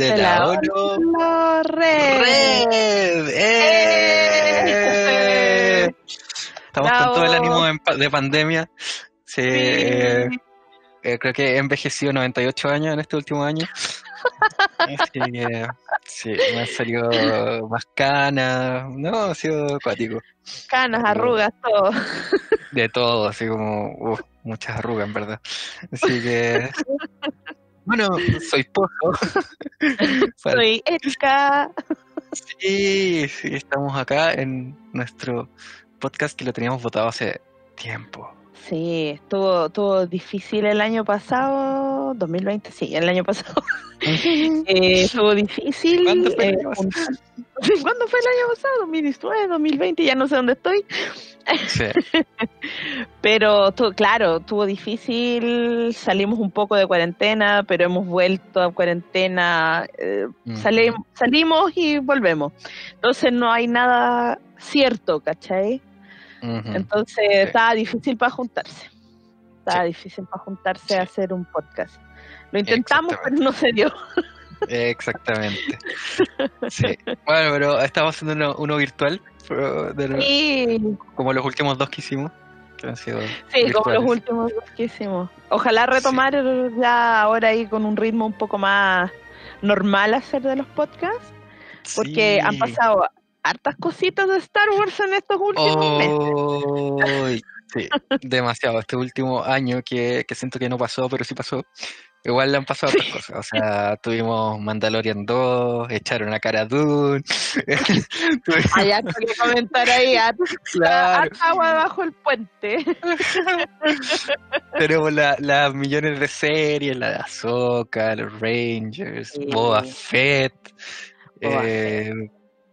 de, la, Holo Red. Red. ¡Eh! Estamos con todo el ánimo de, de pandemia. Sí, eh, eh, creo que he envejecido 98 años en este último año. Que, sí, me han salido más canas. No, ha sido acuático. Canas, arrugas, todo. De todo, así como uf, muchas arrugas, en verdad. Así que. Bueno, soy Pozo. Soy Erika. Sí, sí, estamos acá en nuestro podcast que lo teníamos votado hace tiempo. Sí, estuvo, estuvo difícil el año pasado, 2020, sí, el año pasado. eh, estuvo difícil. ¿Cuándo fue el eh, año pasado? ¿Cuándo fue el año pasado? 2019, 2020, ya no sé dónde estoy. Sí, Pero tu- claro, estuvo difícil, salimos un poco de cuarentena, pero hemos vuelto a cuarentena, eh, sale- salimos y volvemos. Entonces no hay nada cierto, ¿cachai? Entonces estaba difícil para juntarse. Estaba Sí. difícil para juntarse Sí. a hacer un podcast. Lo intentamos, pero no se dio. Exactamente. Sí. Bueno, pero estamos haciendo uno, uno virtual, de- Sí, como los últimos dos que hicimos, que han sido sí, como los últimos dos que hicimos. Ojalá retomar ya ahora ahí con un ritmo un poco más normal hacer de los podcasts, porque han pasado hartas cositas de Star Wars en estos últimos meses. Sí, demasiado. Este último año que, que siento que no pasó, pero sí pasó. Igual le han pasado otras cosas. O sea, tuvimos Mandalorian 2, echaron a cara a Dune. Hay harto que comentar ahí, claro, agua bajo el puente. tenemos la- las millones de series, la de Ahsoka, los Rangers, Sí. Boba Fett. Boba eh,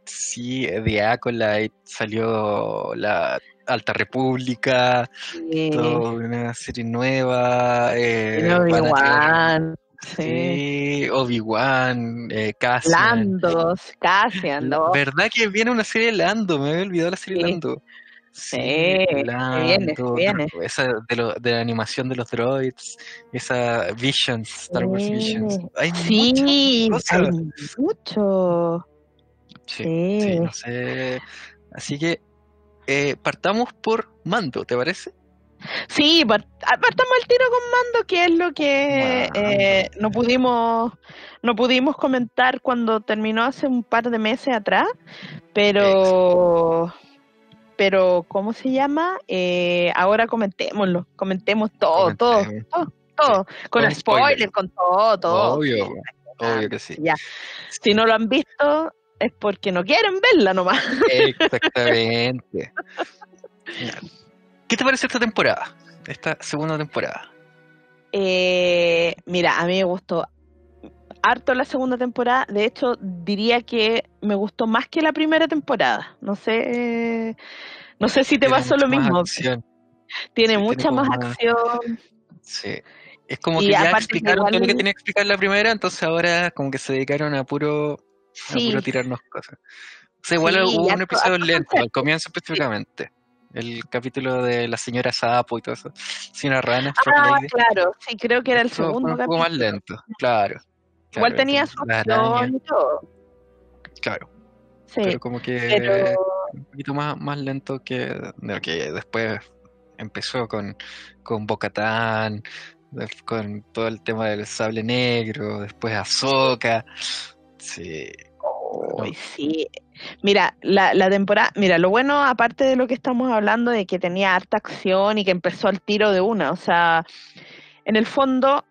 sí, The Acolyte, salió la Alta República. Sí, Todo, una serie nueva. Eh, Obi-Wan, sí. sí, Obi-Wan, eh, Cassian. Landos, Cassian, ¿no? ¿Verdad que viene una serie de Lando? Me había olvidado la serie de Sí. Lando. Sí, viene, viene. Esa de, lo- de la animación de los droids, esa Visions, Star Wars. Visions. Hay Sí, hay mucho. Sí, Sí. sí, no sé. Así que eh, partamos por Mando, ¿te parece? Sí, part- ah, partamos el tiro con Mando, que es lo que eh, no pudimos no pudimos comentar cuando terminó hace un par de meses atrás, pero pero ¿cómo se llama? Eh, ahora comentémoslo, comentemos todo, todo, Comentemos. todo, todo, con Con spoiler, spoiler. con todo, todo. Obvio, obvio que sí. Ya. Si no lo han visto es porque no quieren verla nomás. Exactamente. ¿Qué te parece esta temporada? Esta segunda temporada. Eh, mira, a mí me gustó harto la segunda temporada. De hecho, diría que me gustó más que la primera temporada. No sé, no sé si te Tiene pasó lo mismo. acción. Tiene sí, mucha tiene más acción. Sí. Es como Y que ya explicaron todo lo que tenía que explicar la primera, entonces ahora como que se dedicaron a puro, Sí. puro tirarnos cosas. O sea, igual Sí, hubo un episodio lento, al comienzo específicamente. El capítulo de la señora Sapo y todo eso. Señora Rana, Ah, claro, sí, creo que era el segundo un poco más lento, claro. Igual Claro, tenía su acción y todo. Claro, Sí, pero como que pero un poquito más, más lento que de lo que después empezó con, con Bocatán, con todo el tema del sable negro, después Ahsoka. Sí, Uy, sí. Mira, la, la temporada, mira, lo bueno, aparte de lo que estamos hablando, de que tenía harta acción y que empezó al tiro de una, o sea, en el fondo,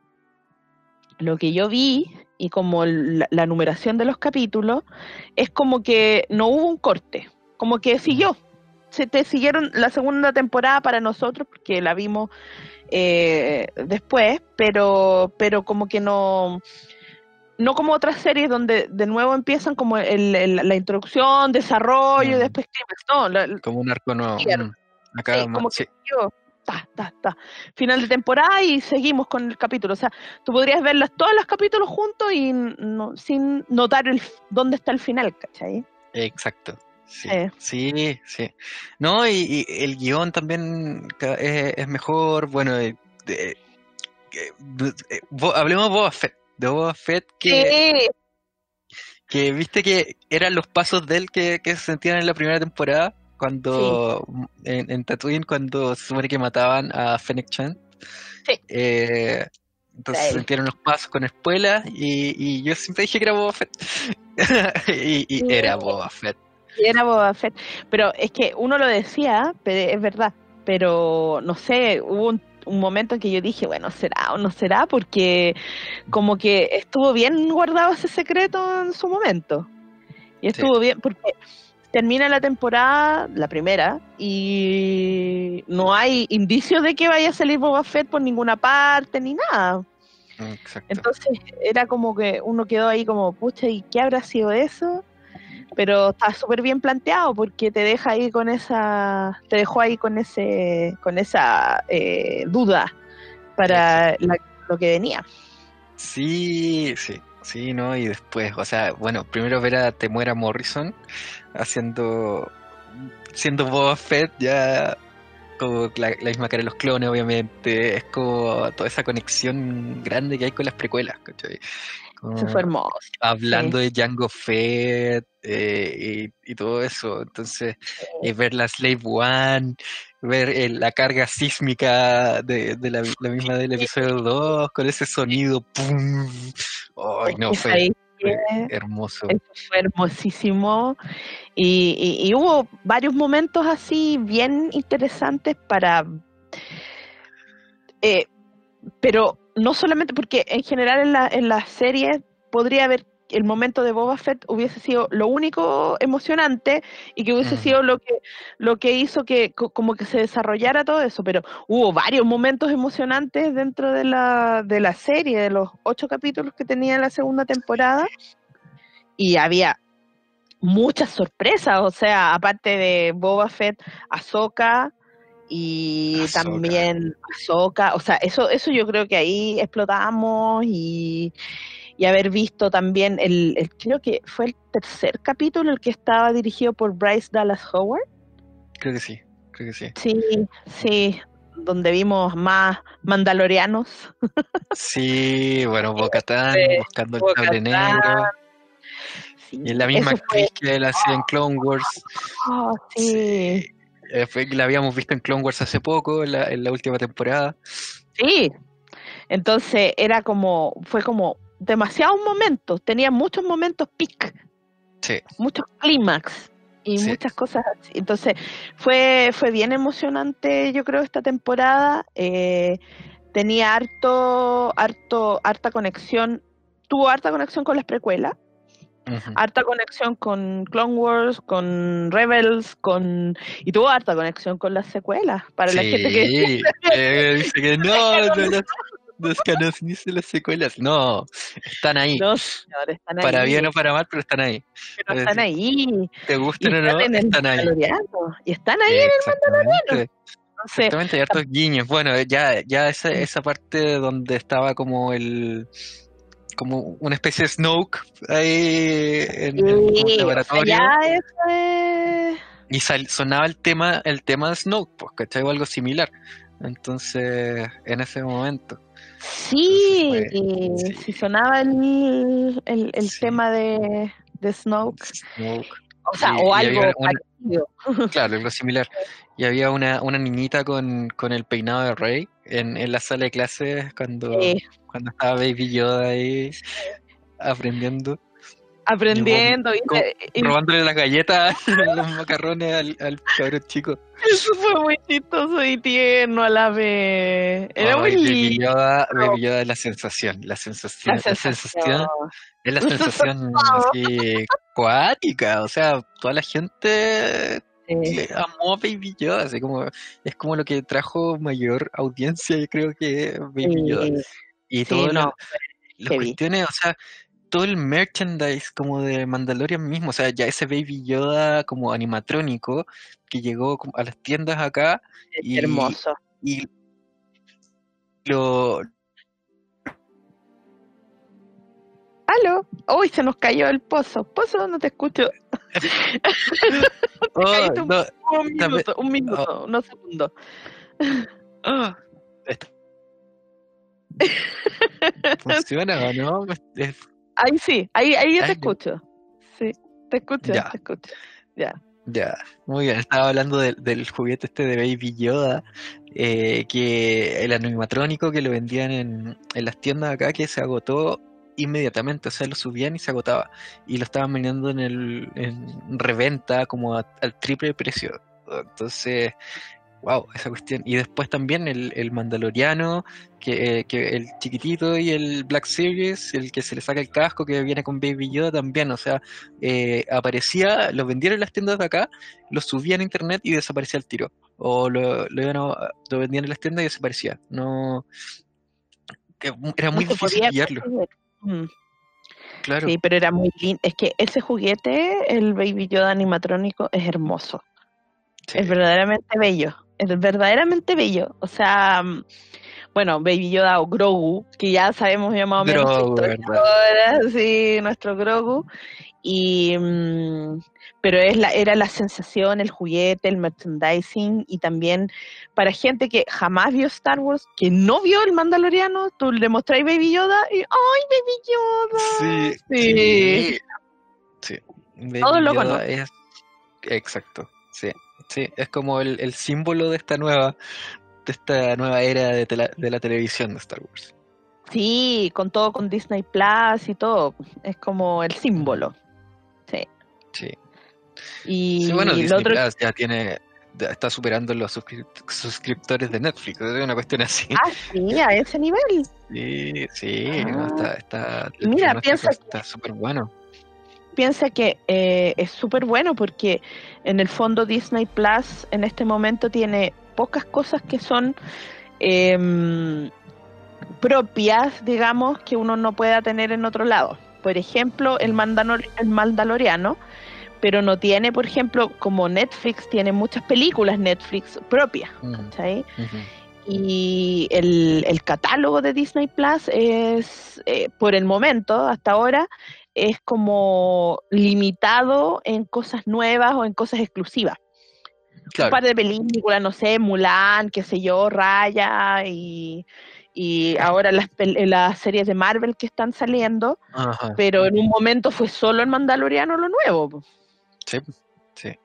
lo que yo vi y como la, la numeración de los capítulos, es como que no hubo un corte, como que siguió. Se te siguieron la segunda temporada para nosotros, porque la vimos eh, después, pero, pero como que no, no como otras series donde de nuevo empiezan como el, el- la introducción, desarrollo y Mm. después clímax. No, la- Como un arco nuevo. Mm. Acá Sí, más- como sí. que digo, ta, ta, ta. Final de temporada y seguimos con el capítulo. O sea, tú podrías verlas todos los capítulos juntos y no, sin notar el, dónde está el final, ¿cachai? Exacto. Sí, Eh. sí, sí. No, y, y el guion también es, es mejor. Bueno, eh, eh, Bo- hablemos de Boba Fett. De Boba Fett que, Sí, que viste que eran los pasos de él que, que se sentían en la primera temporada. Cuando en, en Tatooine, cuando se supone que mataban a Fennec Chan. Sí. Eh, entonces se sintieron los pasos con espuelas y, y yo siempre dije que era Boba Fett. y, y era Boba Fett. era Boba Fett. Pero es que uno lo decía, es verdad. Pero no sé, hubo un, un momento en que yo dije, bueno, será o no será, porque como que estuvo bien guardado ese secreto en su momento. Y estuvo bien, porque termina la temporada, la primera, y no hay indicios de que vaya a salir Boba Fett por ninguna parte ni nada. Exacto. Entonces era como que uno quedó ahí como, pucha, ¿y qué habrá sido eso? Pero está súper bien planteado porque te deja ahí con esa, te dejó ahí con ese, con esa eh, duda para la- lo que venía. Sí, sí, sí, ¿no? Y después, o sea, bueno, primero ver a Temuera Morrison haciendo, siendo Boba Fett, ya como la, la misma cara de los clones, obviamente, es como toda esa conexión grande que hay con las precuelas, ¿cachai? Eso fue hermoso. hablando de Django Fett eh, y, y todo eso, entonces, y ver la Slave One, ver eh, la carga sísmica de, de la, la misma del episodio 2, con ese sonido, ¡pum! ¡Ay, no! Fue, hermoso. Eso fue hermosísimo. Y, y- y hubo varios momentos así bien interesantes para... eh, pero no solamente porque en general en la, en la serie podría haber el momento de Boba Fett hubiese sido lo único emocionante y que hubiese sido lo que lo que hizo que co- como que se desarrollara todo eso, pero hubo varios momentos emocionantes dentro de la, de la serie, de los ocho capítulos que tenía la segunda temporada. Y había muchas sorpresas, o sea, aparte de Boba Fett, Ahsoka y también Ahsoka, o sea, eso eso yo creo que ahí explotamos y, y haber visto también el, el- creo que fue el tercer capítulo el que estaba dirigido por Bryce Dallas Howard. Creo que sí, creo que sí. Sí, sí, donde vimos más mandalorianos. Sí, bueno, Bocatán buscando el sable negro. Sí, Y es la misma fue- actriz que él hacía en Clone Wars. oh, sí. Eh, fue la habíamos visto en Clone Wars hace poco, en la, en la última temporada. Sí. Entonces era como, fue como demasiados momentos, tenía muchos momentos peak, Sí, muchos clímax y Sí. muchas cosas así. Entonces fue, fue bien emocionante, yo creo, esta temporada. Eh, tenía harto, harto, harta conexión, tuvo harta conexión con las precuelas, harta conexión con Clone Wars, con Rebels, con y tuvo harta conexión con las secuelas. Para la gente que eh, dice que no, no, no, no es que no se dicen las secuelas. No, están ahí. no, señor, están para bien o para mal, pero están ahí. pero es están ahí. Te Y gusten o no, en el están ahí. Mandaloriano, Y están ahí Exactamente. Entonces, Exactamente, hay hartos guiños. Bueno, ya, ya esa, esa parte donde estaba como el como una especie de Snoke ahí en, sí, sea, laboratorio ya y sal- sonaba el tema el tema de Snoke, pues, ¿cachai? O algo similar. Entonces, en ese momento. Sí, Entonces fue- y sí. sonaba el, el, el Sí. tema de, de Snoke, Snoke, o sea, Y- o y algo había una- parecido. claro, algo similar. Y había una, una niñita con, con el peinado de Rey en, en la sala de clases cuando, cuando estaba Baby Yoda ahí aprendiendo. aprendiendo. y- co- y- robándole las galletas, los macarrones al, al cabrón chico. Eso fue muy chistoso y tierno a la vez. Era muy Ay, Baby. Yoda, Baby Yoda es la sensación, la sensación, La la sensación. sensación, es la sensación así cuática, o sea, toda la gente Le amó Baby Yoda, así como, es como lo que trajo mayor audiencia, yo creo que Baby Yoda. Y sí, todas no, las- cuestiones, o sea, todo el merchandise como de Mandalorian mismo, o sea, ya ese Baby Yoda como animatrónico que llegó a las tiendas acá. y, hermoso. Y lo... ¡Aló! ¡Uy, se nos cayó el pozo! ¡Pozo, no te escucho! Oh, un, minuto, un minuto, unos segundos. Ah, ¿Funciona o no? Ahí sí, ahí, ahí te escucho. Sí, te escucho, te escucho. Ya. Ya, muy bien. Estaba hablando del juguete este de Baby Yoda, eh, que el animatrónico que lo vendían en, en las tiendas acá, que se agotó inmediatamente, o sea, lo subían y se agotaba. Y lo estaban vendiendo en el en reventa como al triple precio. Entonces, wow, esa cuestión. Y después también el, el Mandaloriano, que, que, el chiquitito y el Black Series, el que se le saca el casco, que viene con Baby Yoda también, o sea, eh, aparecía, lo vendieron en las tiendas de acá, lo subían a internet y desaparecía el tiro. O lo, lo, lo vendían en las tiendas y desaparecía. No. Era muy difícil pillarlo. Mm. Claro. Sí, pero era muy lindo. Es que ese juguete, el Baby Yoda animatrónico, es hermoso. Es verdaderamente bello es verdaderamente bello. O sea, mm, bueno, Baby Yoda o Grogu, que ya sabemos ya más o menos ahora, sí, nuestro Grogu. Y, mm, pero es la, era la sensación, el juguete, el merchandising y también para gente que jamás vio Star Wars, que no vio el Mandaloriano, tú le mostráis Baby Yoda y ¡ay, Baby Yoda! Sí, sí. sí. Todo lo Es... Exacto, sí. Sí, es como el, símbolo de esta nueva, de esta nueva era de, de la televisión de Star Wars. Sí, con todo con Disney Plus y todo. Es como el símbolo. Sí. Sí. Y bueno, Disney Plus ya tiene, está superando los suscriptores de Netflix, es una cuestión así. Ah, sí, a ese nivel. Sí, sí, está, está, Mira, piensa está súper bueno piensa que eh, es súper bueno porque en el fondo Disney Plus en este momento tiene pocas cosas que son em, propias, digamos, que uno no pueda tener en otro lado. Por ejemplo, el, el Mandaloriano, pero no tiene, por ejemplo, como Netflix, tiene muchas películas Netflix propias. Y el, el, catálogo de Disney Plus es, eh, por el momento, hasta ahora, es como limitado en cosas nuevas o en cosas exclusivas. Un par de películas, no sé, Mulan, qué sé yo, Raya y, y ahora las, las series de Marvel que están saliendo, pero en un momento fue solo el Mandaloriano lo nuevo. Sí, sí.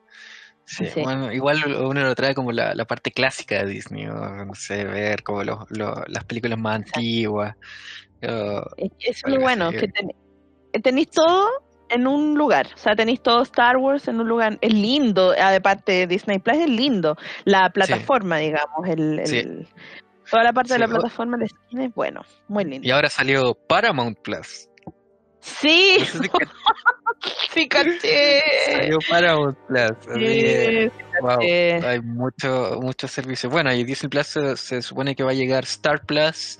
Sí, Bueno, igual uno lo trae como la, parte clásica de Disney, no sé, ver como las películas más antiguas. es, muy bueno, que tenéis todo en un lugar, o sea, tenéis todo Star Wars en un lugar, es lindo, aparte de Disney Plus es lindo, la plataforma, digamos, el, toda la parte de la plataforma de cine es bueno, muy lindo. Y ahora salió Paramount Plus. Sí, sí, caché. Salió Paramount Plus. Sí, wow, hay mucho, muchos servicios. Bueno, y Disney Plus se supone que va a llegar Star Plus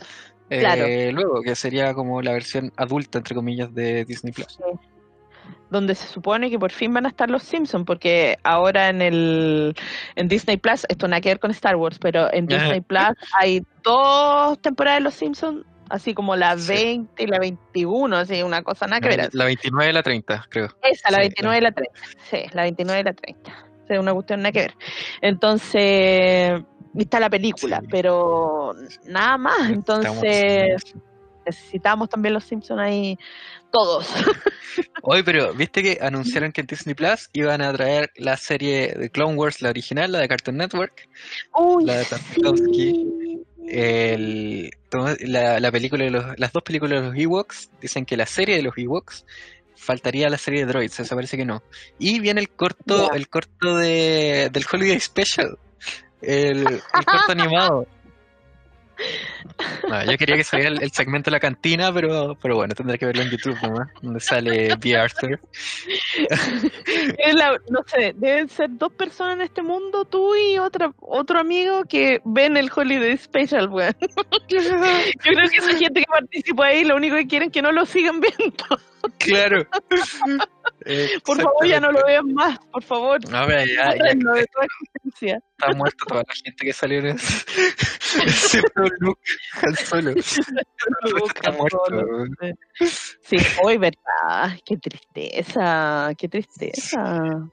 eh, luego, que sería como la versión adulta, entre comillas, de Disney Plus. Donde se supone que por fin van a estar los Simpsons, porque ahora en el en Disney Plus, esto nada que ver con Star Wars, pero en Disney Plus hay dos temporadas de los Simpsons, así como la 20 y la 21, así una cosa nada que ver. La 29 y la 30, creo. Esa, la 29 y la 30. Sí, la 29 y la 30. Es una cuestión nada que ver. Entonces, está la película, pero nada más. Entonces necesitamos también los Simpsons ahí todos. Hoy, pero viste que anunciaron que en Disney Plus iban a traer la serie de Clone Wars, la original, la de Cartoon Network, la de Tarkovsky, el, la, la, película de los, las dos películas de los Ewoks. Dicen que la serie de los Ewoks faltaría la serie de Droids, eso parece que no. Y viene el corto, el corto de, del Holiday Special el, corto animado. Yo quería que saliera el, segmento de la cantina, pero, pero bueno, tendré que verlo en YouTube nomás, donde sale B. Arthur. no sé, deben ser dos personas en este mundo, tú y otra, otro amigo que ven el Holiday Special, weón. Yo creo que esa gente que participa ahí, lo único que quieren es que no lo sigan viendo. Claro. Por favor, ya no lo vean más, por favor. No, ya, ya, está muerta toda la gente que salió en ese, ese look al solo. está muerto. Sí, hoy, ¿verdad? Qué tristeza, qué tristeza.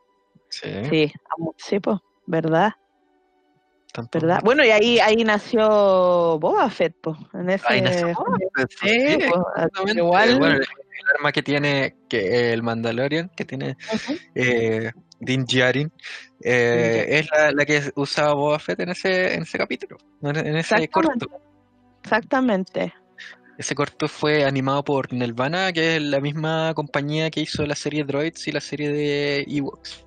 Sí. Sí, sí pues, ¿verdad? ¿verdad? Bueno, y ahí ahí nació Boba Fett, pues, en ese ahí nació Boba Fett. Sí, igual. Bueno, arma que tiene que el Mandalorian, que tiene eh, Din Djarin, eh, es la, la, que usaba Boba Fett en ese, en ese capítulo, en ese corto. Exactamente. Ese corto fue animado por Nelvana, que es la misma compañía que hizo la serie Droids y la serie de Ewoks.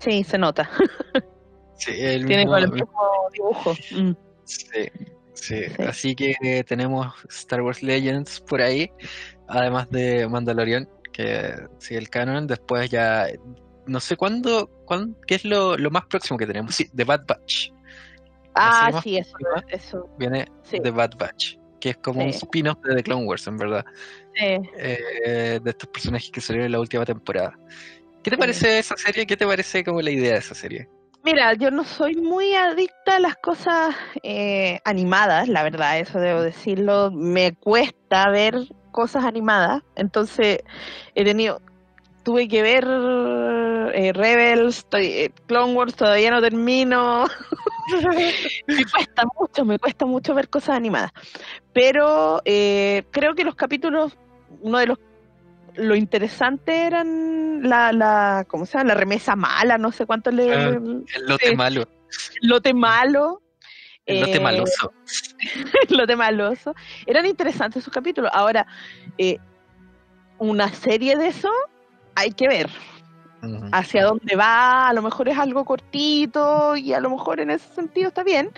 Sí, se nota. Sí, el Tiene mismo, el mismo dibujo. Mm. Sí, sí, Así que tenemos Star Wars Legends por ahí, además de Mandalorian, que sigue el canon. Después ya no sé cuándo, cuándo qué es lo, lo, más próximo que tenemos. Sí, The Bad Batch. Ah, sí, eso, eso. Viene The Bad Batch, que es como un spin-off de The Clone Wars, en verdad. Eh, de estos personajes que salieron en la última temporada. ¿Qué te parece esa serie? ¿Qué te parece como la idea de esa serie? Mira, yo no soy muy adicta a las cosas eh, animadas, la verdad, eso debo decirlo. Me cuesta ver cosas animadas, entonces he tenido, tuve que ver eh, Rebels, eh, Clone Wars, todavía no termino. me cuesta mucho, me cuesta mucho ver cosas animadas. Pero eh, creo que los capítulos, uno de los lo interesante eran la, la ¿cómo se llama? La remesa mala, no sé cuánto le... Ah, el lote malo. El lote malo. El lote maloso. el lote maloso. Eran interesantes esos capítulos. Ahora, una serie de eso hay que ver hacia dónde va, a lo mejor es algo cortito y a lo mejor en ese sentido está bien.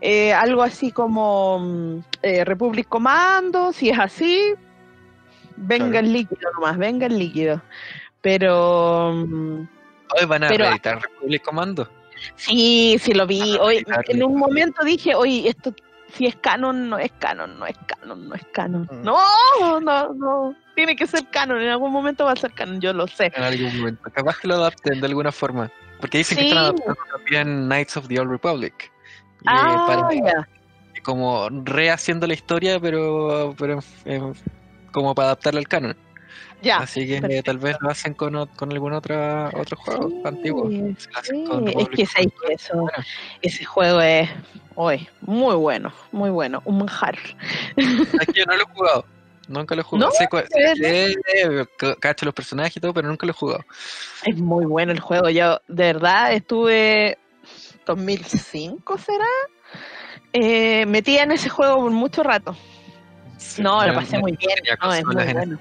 Eh, algo así como mm, eh, Republic Commando, si es así, venga el líquido nomás, venga el líquido. Pero... Mm, Hoy van a pero, Republic Commando. Sí, sí lo vi. Hoy, en un momento dije, oye, esto si es canon, no es canon, no es canon, no es canon. Mm. No, no, no. Tiene que ser canon, en algún momento va a ser canon, yo lo sé. En algún momento. Capaz que lo adapten de alguna forma. Porque dicen que están adaptando también Knights of the Old Republic. ah. Como rehaciendo la historia, pero, pero como para adaptarla al canon. Ya, Así que tal vez lo hacen con, con algún otra, otro juego antiguo. es que, eso, ese juego es hoy muy bueno, muy bueno, un manjar. yo no lo he jugado. Nunca lo he jugado. ¿No? Sé, cacho los personajes y todo, pero nunca lo he jugado. Es muy bueno el juego. Yo, de verdad, estuve 2005, ¿será? Eh, metida en ese juego por mucho rato. no, lo pasé muy bien. No, es muy bueno.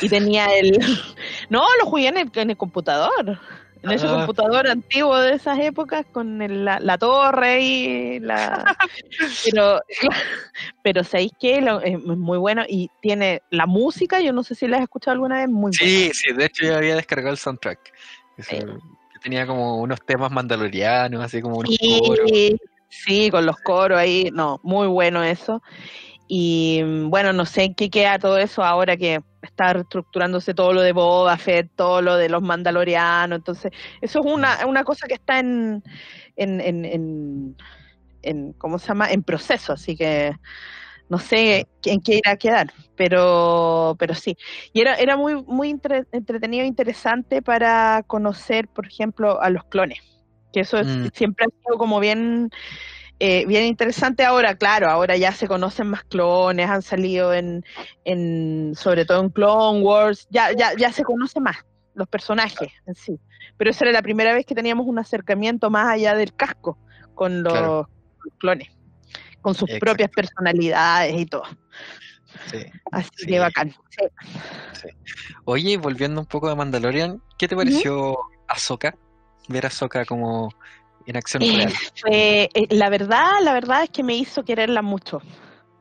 Y tenía el... No, lo jugué en el, en el computador. En ese ah. computador antiguo de esas épocas con la, la, torre y la... pero, pero ¿sabéis qué? es muy bueno y tiene la música, yo no sé si la has escuchado alguna vez, muy Sí, sí, de hecho yo había descargado el soundtrack. Que tenía como unos temas mandalorianos, así como unos sí, coros. Sí, con los coros ahí, no, muy bueno eso. Y mm, bueno, no sé en qué queda todo eso ahora que está reestructurándose todo lo de Boba Fett, todo lo de los mandalorianos. Entonces, eso es una, una cosa que está en, en, en, en, ¿cómo se llama? En proceso, así que no sé en qué irá a quedar, pero, pero sí. Y era, era muy, muy entretenido e interesante para conocer, por ejemplo, a los clones, que eso mm. siempre ha sido como bien eh, bien interesante ahora, claro, ahora ya se conocen más clones, han salido en, en sobre todo en Clone Wars, ya, ya, ya se conoce más los personajes en sí. Pero esa era la primera vez que teníamos un acercamiento más allá del casco con los clones, con sus propias personalidades y todo. Así que bacán. Oye, volviendo un poco a Mandalorian, ¿qué te pareció Ahsoka? Ver a Ahsoka como en acción real. Eh, la verdad, la verdad es que me hizo quererla mucho.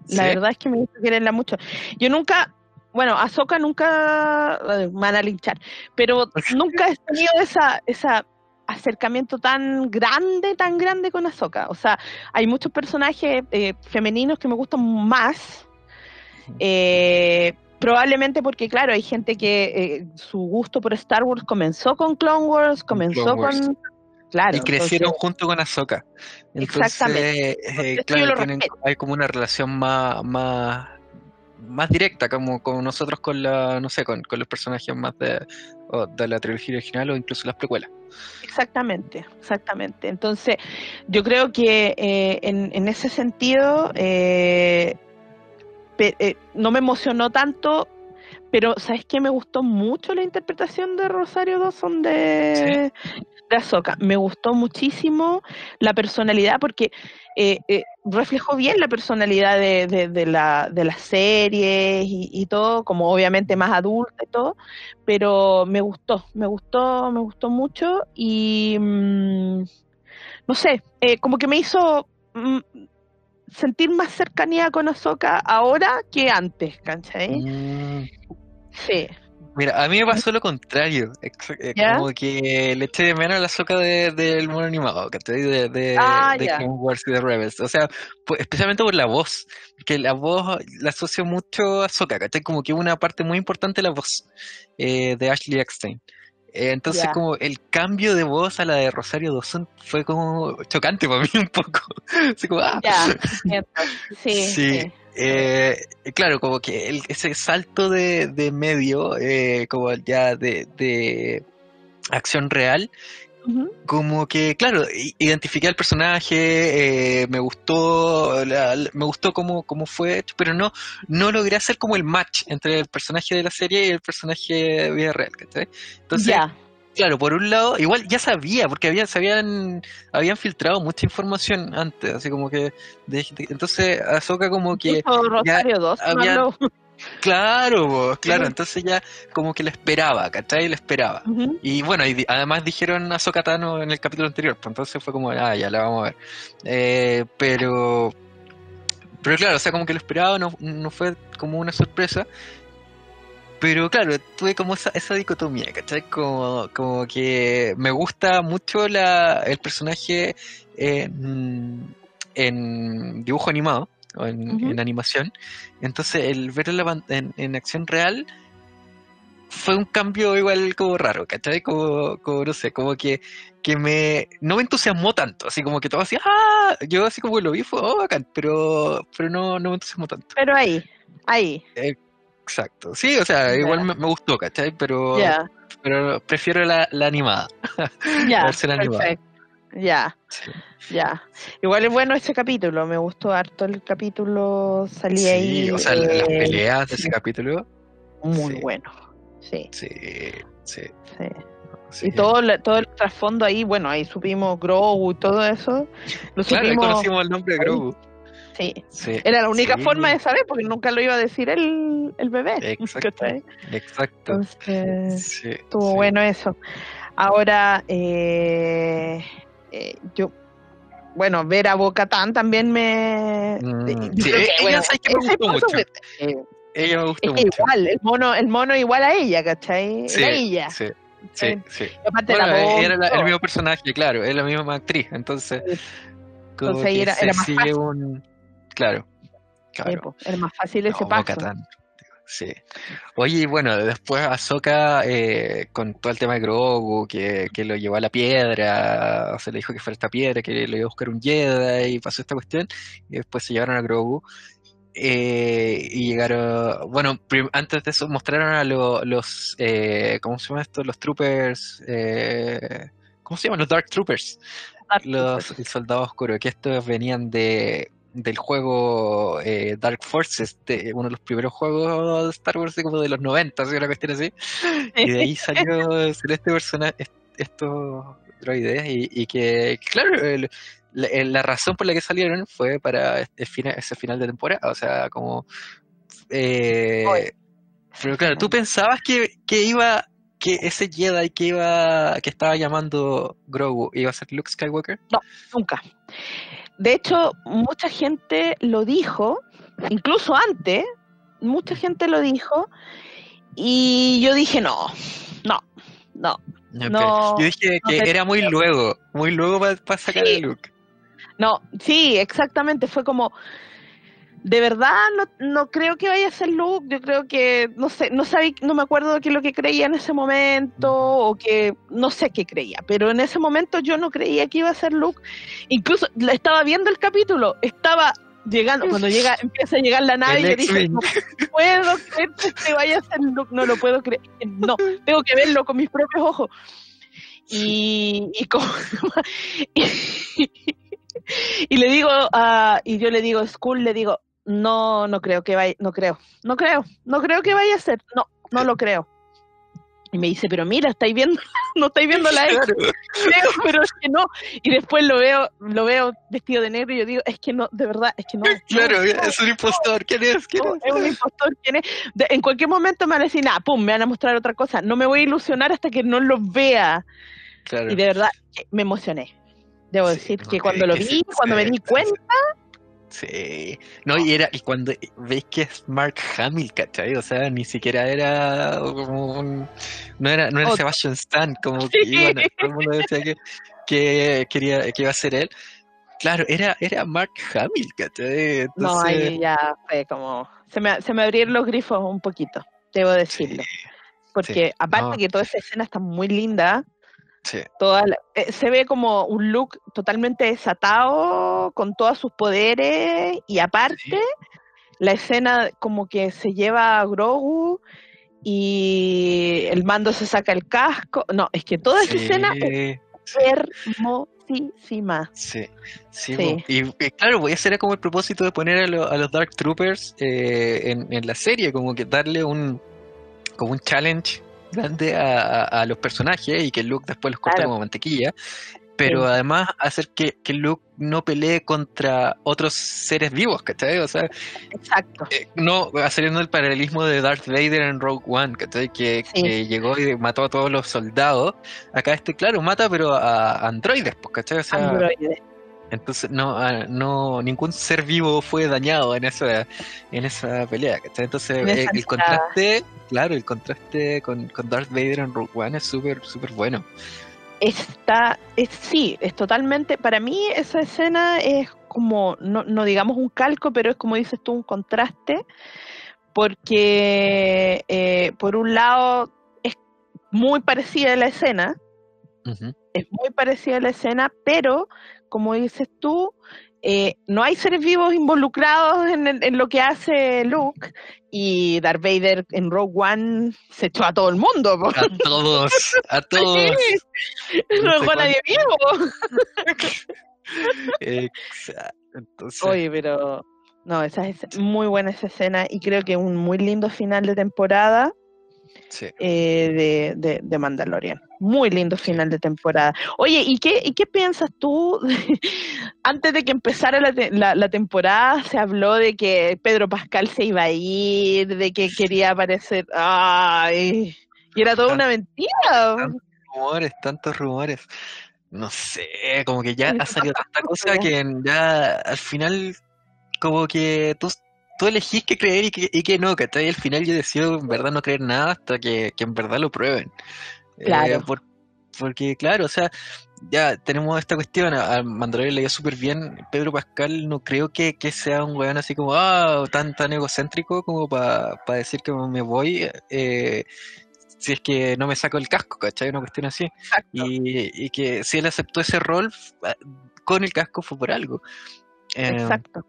La verdad es que me hizo quererla mucho. Yo nunca, bueno, Ahsoka nunca me van a linchar, pero nunca he tenido esa, esa acercamiento tan grande, tan grande con Ahsoka. O sea, hay muchos personajes eh, femeninos que me gustan más. Eh, probablemente porque, claro, hay gente que eh, su gusto por Star Wars comenzó con Clone Wars, comenzó con... Claro, y crecieron junto con Ahsoka. exactamente. claro, hay como una relación más, más más directa, como, como nosotros con la, no sé, con, los personajes más de, de, la trilogía original o incluso las precuelas. Exactamente, exactamente. Entonces, yo creo que eh, en, ese sentido eh, eh, no me emocionó tanto, pero ¿sabes qué? Me gustó mucho la interpretación de Rosario Dawson de, de Ahsoka. Me gustó muchísimo la personalidad porque eh, eh, reflejó bien la personalidad de, de, la, de las series y, todo, como obviamente más adulta y todo, pero me gustó, me gustó, me gustó mucho y mm, no sé, eh, como que me hizo mm, sentir más cercanía con Ahsoka ahora que antes, ¿cachai? Mm. Sí. Mira, a mí me pasó lo contrario. Como que le eché de menos la soca del de, mono animado, De, de, ah, de Wars y de Rebels. O sea, especialmente por la voz. Que la voz la asocio mucho a Soca, ¿cachai? Como que una parte muy importante de la voz eh, de Ashley Eckstein. Eh, entonces, como el cambio de voz a la de Rosario Dawson fue como chocante para mí un poco. Así como, ah. sí. sí. Eh, claro, como que ese salto de, medio, eh, como ya de, acción real, como que, claro, identifiqué al personaje, eh, me gustó, me gustó cómo, cómo fue hecho, pero no, no logré hacer como el match entre el personaje de la serie y el personaje de vida real, Entonces, Claro, por un lado, igual ya sabía, porque había, se habían, habían filtrado mucha información antes, así como que, entonces Azoka como que... Rosario 2, Claro, claro, entonces ya como que le esperaba, ¿cachai? Le esperaba. Y bueno, y además dijeron a Tano en el capítulo anterior, pues entonces fue como, ah, ya la vamos a ver. Eh, pero, pero claro, o sea, como que lo esperaba, no, no fue como una sorpresa. Pero claro, tuve como esa, esa dicotomía, ¿cachai? Como, como que me gusta mucho la, el personaje en, en dibujo animado, o en, animación. Entonces, el verlo en, en, acción real fue un cambio igual como raro, ¿cachai? Como, como no sé, como que, que me, no me entusiasmó tanto, así como que todo así, ¡ah! Yo así como lo vi, fue, oh, bacán, pero, pero no, no me entusiasmó tanto. Pero ahí, ahí. Eh, Exacto. Sí, o sea, igual me, gustó, ¿cachai? Pero, pero prefiero la, la animada. Ya, perfecto. Ya, ya. Igual es bueno ese capítulo, me gustó harto el capítulo, salí ahí. O sea, las eh, peleas de ese capítulo. Muy bueno, sí. Sí, sí. sí. Y todo, todo el trasfondo ahí, bueno, ahí supimos Grogu y todo eso. Lo claro, supimos, conocimos el nombre de Grogu. Sí. Era la única forma de saber porque nunca lo iba a decir el, el bebé. Exacto. Exacto. Entonces, estuvo bueno eso. Ahora, eh, eh, yo, bueno, ver a Bocatán también me. Mm, sí, ella, que me gustó mucho. ella me gustó mucho. Igual, el mono, el mono igual a ella, ¿cachai? Sí, era ella. Sí. Sí, sí. Bueno, era el mismo personaje, claro, es la misma actriz, entonces, entonces era, era más fácil. Un, Claro. claro. era más fácil ese paso. Sí. Oye, bueno, después Ahsoka, eh, con todo el tema de Grogu, que, que, lo llevó a la piedra, o sea, le dijo que fuera esta piedra, que lo iba a buscar un Jedi, y pasó esta cuestión, y después se llevaron a Grogu. Eh, y llegaron, bueno, antes de eso mostraron a los, eh, ¿cómo se llama esto? Los troopers, eh, ¿cómo se llaman? Los Dark Troopers, los soldados soldado oscuro, que estos venían de del juego eh, Dark Forces, de uno de los primeros juegos de Star Wars como de los 90, ¿sí? una cuestión así. Y de ahí salió este personaje, estos droides, y, y que, claro, la, razón por la que salieron fue para ese final de temporada, o sea, como... Eh, pero claro, ¿tú pensabas que, que iba que ese Jedi que iba, que estaba llamando Grogu, iba a ser Luke Skywalker? No, nunca. De hecho, mucha gente lo dijo, incluso antes, mucha gente lo dijo, y yo dije, no, no, no. no yo dije que era muy luego, muy luego para sacar a Luke. No, sí, exactamente, fue como, de verdad no, no creo que vaya a ser Luke, yo creo que, no sé, no sabía, no me acuerdo de qué es lo que creía en ese momento, o que no sé qué creía, pero en ese momento yo no creía que iba a ser Luke. Incluso estaba viendo el capítulo, estaba llegando, cuando llega, empieza a llegar la nave, y yo dije, no puedo creer que vaya a ser Luke, no lo puedo creer, no, tengo que verlo con mis propios ojos. Y, y como, y, le digo, uh, y yo le digo, School, le digo, no, no creo que vaya, no creo, no creo, no creo que vaya a ser, no, no lo creo. Y me dice, pero mira, estáis viendo, no estáis viendo la claro. pero es que no. Y después lo veo, lo veo vestido de negro y yo digo, es que no, de verdad, es que no. Claro, es un impostor, ¿quién es? ¿Quién es? es un impostor, ¿quién es? en cualquier momento me van a decir, nada, pum, me van a mostrar otra cosa. No me voy a ilusionar hasta que no lo vea. Claro. Y de verdad, me emocioné. Debo decir que cuando lo vi, cuando me di cuenta, Sí, no, y era, y cuando veis que es Mark Hamill, ¿cachai? O sea, ni siquiera era como un, no era, no era Sebastian Stan, como que iban, todo el mundo decía que, que quería, que iba a ser él. Claro, era, era Mark Hamill, ¿cachai? No, ahí ya fue como, se me, se me abrieron los grifos un poquito, debo decirlo. Porque aparte que toda esa escena está muy linda, Toda eh, se ve como un look totalmente desatado, con todos sus poderes, y aparte, la escena como que se lleva a Grogu y el mando se saca el casco. No, es que toda esa escena es hermosísima. Sí, sí. Y, claro, voy a hacer como el propósito de poner a, los Dark Troopers eh, en, en la serie, como que darle un como un challenge grande a, los personajes y que Luke después los corte como mantequilla, pero además hacer que, que, Luke no pelee contra otros seres vivos, ¿cachai? O sea, Exacto. Eh, no, haciendo el paralelismo de Darth Vader en Rogue One, ¿cachai? Que, que, llegó y mató a todos los soldados. Acá este, claro, mata, pero a androides, pues, ¿cachai? O sea, androides. Entonces no, ah, no, ningún ser vivo fue dañado en esa, en esa pelea, ¿cachai? Entonces eh, el, contraste, claro, el contraste con, con Darth Vader en Rogue One es súper, súper bueno. Está, es, sí, es totalmente, para mí esa escena es como, no, no digamos un calco, pero es como dices tú, un contraste, porque eh, por un lado es muy parecida a la escena, es muy parecida a la escena, pero como dices tú, eh, no hay seres vivos involucrados en, lo que hace Luke y Darth Vader en Rogue One se echó a todo el mundo. A todos, a todos. no dejó a nadie vivo. Exacto. Oye, pero no, esa es muy buena esa escena y creo que un muy lindo final de temporada eh, de, de, Mandalorian. Muy lindo final de temporada. Oye, ¿y qué, y qué piensas tú? Antes de que empezara la, la, temporada, se habló de que Pedro Pascal se iba a ir, de que quería aparecer. ¡Ay! Y era toda una mentira. Tantos rumores, tantos rumores. No sé, como que ya ha salido tanta cosa que ya al final, como que tú tú elegís qué creer y qué, y qué no, que hasta al final yo decido en verdad no creer nada hasta que, en verdad lo prueben. Eh, claro. porque, claro, o sea, ya tenemos esta cuestión, a Mandalorian le dio súper bien, Pedro Pascal no creo que, sea un weón así como, ah, tan, tan egocéntrico como para decir que me voy. Eh, si es que no me saco el casco, ¿cachai? Una cuestión así. Y, y, que si él aceptó ese rol con el casco fue por algo. Em, Exacto.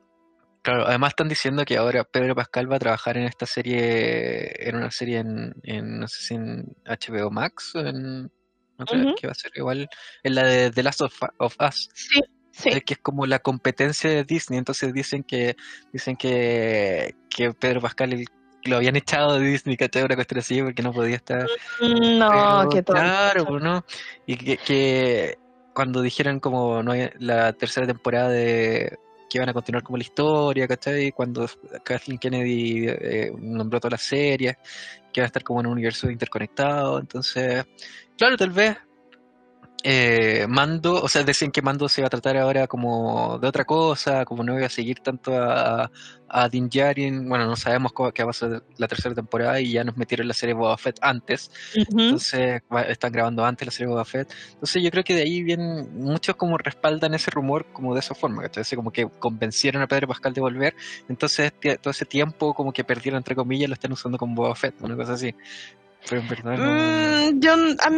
Claro, además están diciendo que ahora Pedro Pascal va a trabajar en esta serie, en una serie en, no sé si en HBO Max o en otra que va a ser igual, en la de The Last of, Us. Sí, sí. Eh, que es como la competencia de Disney, entonces dicen que dicen que, que Pedro Pascal lo habían echado de Disney, ¿cachai? Una cuestión así porque no podía estar. Mm, no, que todo. Claro, pues, ¿no? Y que, que cuando dijeron como no la tercera temporada de que iban a continuar como la historia, ¿cachai? Cuando Kathleen Kennedy eh, nombró todas las series que va a estar como en un universo interconectado. Entonces, claro, tal vez eh, Mando, o sea, decían que Mando se va a tratar ahora como de otra cosa, como no voy a seguir tanto a, a Din Djarin, bueno, no sabemos qué va a ser la tercera temporada y ya nos metieron la serie Boba Fett antes, entonces están grabando antes la serie Boba Fett, entonces yo creo que de ahí vienen muchos como respaldan ese rumor como de esa forma, ¿cachai? Como que convencieron a Pedro Pascal de volver, entonces todo ese tiempo como que perdieron entre comillas lo están usando como Boba Fett, una cosa así. Mm, yo,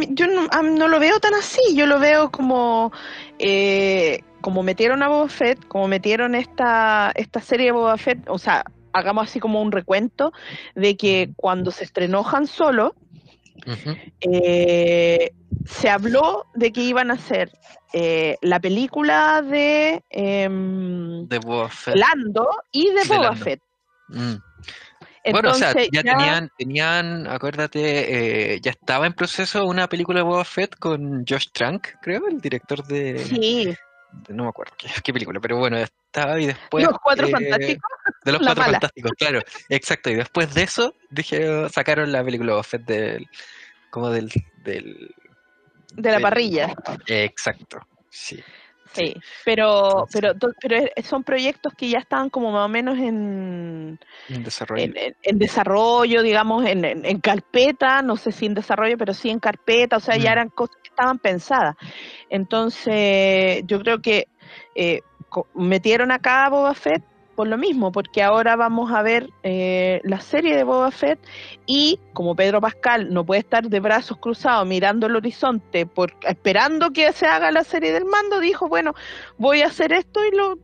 yo no, lo veo tan así, yo lo veo como eh, como metieron a Boba Fett, como metieron esta, esta serie de Boba Fett, o sea, hagamos así como un recuento de que cuando se estrenó Han Solo, eh, se habló de que iban a hacer eh, la película de, em, de Boba Fett. Lando y de, Boba Fett. Mm bueno, o sea, ya, tenían, tenían, acuérdate, eh, ya estaba en proceso una película de Boba Fett con Josh Trank, creo, el director de... Sí. no me acuerdo qué, película, pero bueno, estaba y después... Los Cuatro eh, Fantásticos. De los Cuatro Fantásticos, claro, exacto. Y después de eso, dije, sacaron la película Boba Fett del... como del... del de la parrilla. exacto, sí. Sí, pero, pero, pero son proyectos que ya estaban como más o menos en, en desarrollo, en, desarrollo digamos, en, en, carpeta, no sé si en desarrollo, pero sí en carpeta, o sea, ya mm. eran cosas que estaban pensadas. Entonces, yo creo que eh, metieron acá a Boba Fett por lo mismo, porque ahora vamos a ver eh, la serie de Boba Fett y como Pedro Pascal no puede estar de brazos cruzados mirando el horizonte, por, esperando que se haga la serie del mando, dijo, bueno, voy a hacer esto y lo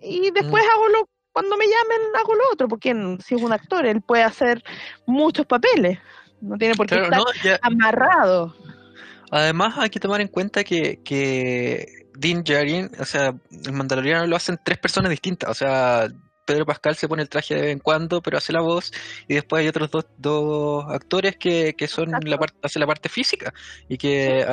y después mm. hago lo cuando me llamen hago lo otro, porque si es un actor, él puede hacer muchos papeles, no tiene por qué estar amarrado. Además hay que tomar en cuenta que, que Dean Djarin, o sea, el Mandaloriano lo hacen tres personas distintas, o sea, Pedro Pascal se pone el traje de vez en cuando, pero hace la voz, y después hay otros dos, dos actores que, que son la parte, hace la parte física, y que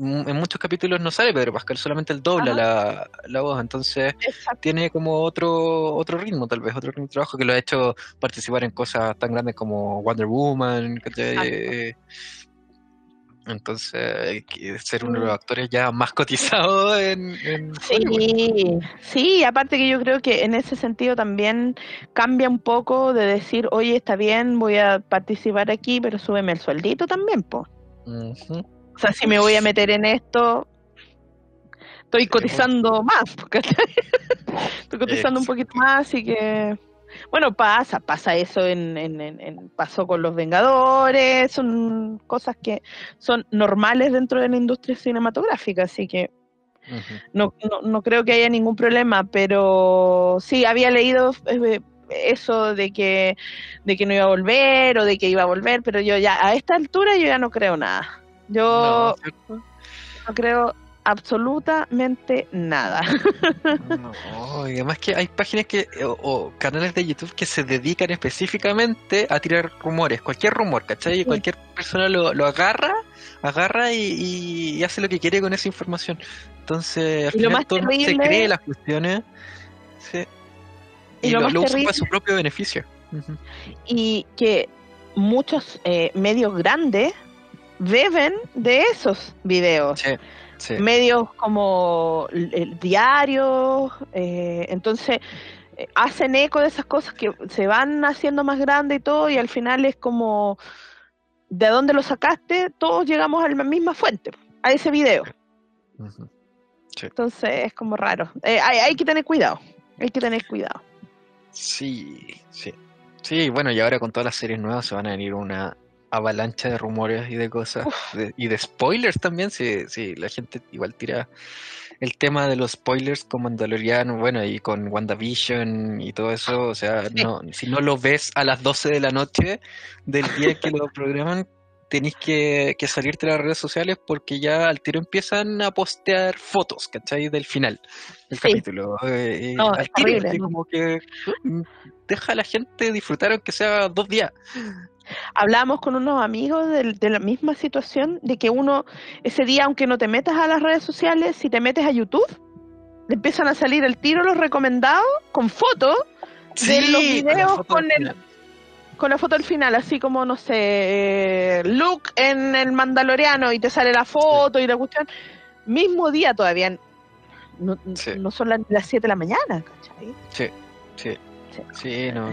en muchos capítulos no sale Pedro Pascal, solamente él dobla la, la, voz, entonces tiene como otro, otro ritmo, tal vez, otro ritmo de trabajo que lo ha hecho participar en cosas tan grandes como Wonder Woman, que entonces, ser uno de los actores ya más cotizados en, sí, sí, aparte que yo creo que en ese sentido también cambia un poco de decir, oye, está bien, voy a participar aquí, pero súbeme el sueldito también, po. O sea, si me voy a meter en esto, estoy cotizando más, porque estoy cotizando un poquito más, así que bueno, pasa, pasa eso en, en, en, pasó con los Vengadores, son cosas que son normales dentro de la industria cinematográfica, así que no, no, no, creo que haya ningún problema, pero sí, había leído eh, eso de que, de que no iba a volver o de que iba a volver, pero yo ya a esta altura yo ya no creo nada. Yo no creo absolutamente nada. No, y además que hay páginas que o, canales de YouTube que se dedican específicamente a tirar rumores, cualquier rumor, ¿cachai? Y cualquier persona lo, agarra, agarra y, hace lo que quiere con esa información. Entonces, al final todo se cree las cuestiones y, lo, usa para su propio beneficio. Y que muchos eh, medios grandes beben de esos videos. Sí medios como el, diario, eh, entonces eh, hacen eco de esas cosas que se van haciendo más grandes y todo, y al final es como, ¿de dónde lo sacaste? Todos llegamos a la misma fuente, a ese video. Entonces es como raro. Eh, hay, hay que tener cuidado, hay que tener cuidado. Sí, sí. Sí, bueno, y ahora con todas las series nuevas se van a venir una avalancha de rumores y de cosas. y de spoilers también, si, si la gente igual tira el tema de los spoilers con Mandalorian, bueno, y con WandaVision y todo eso, o sea, no, si no lo ves a las 12 de la noche del día que lo programan, tenéis que, que salirte de las redes sociales porque ya al tiro empiezan a postear fotos, ¿cachai? Del final del capítulo. Eh, al tiro, como que mm, deja a la gente disfrutar aunque sea dos días. Hablábamos con unos amigos de, la misma situación, de que uno, ese día, aunque no te metas a las redes sociales, si te metes a YouTube, le empiezan a salir el tiro los recomendados con fotos de los videos con el con la foto al final, así como, no sé, Luke en el Mandaloriano y te sale la foto y la cuestión. Mismo día todavía. No, no son las, 7 de la mañana, ¿cachai? Sí, sí. Sí, no,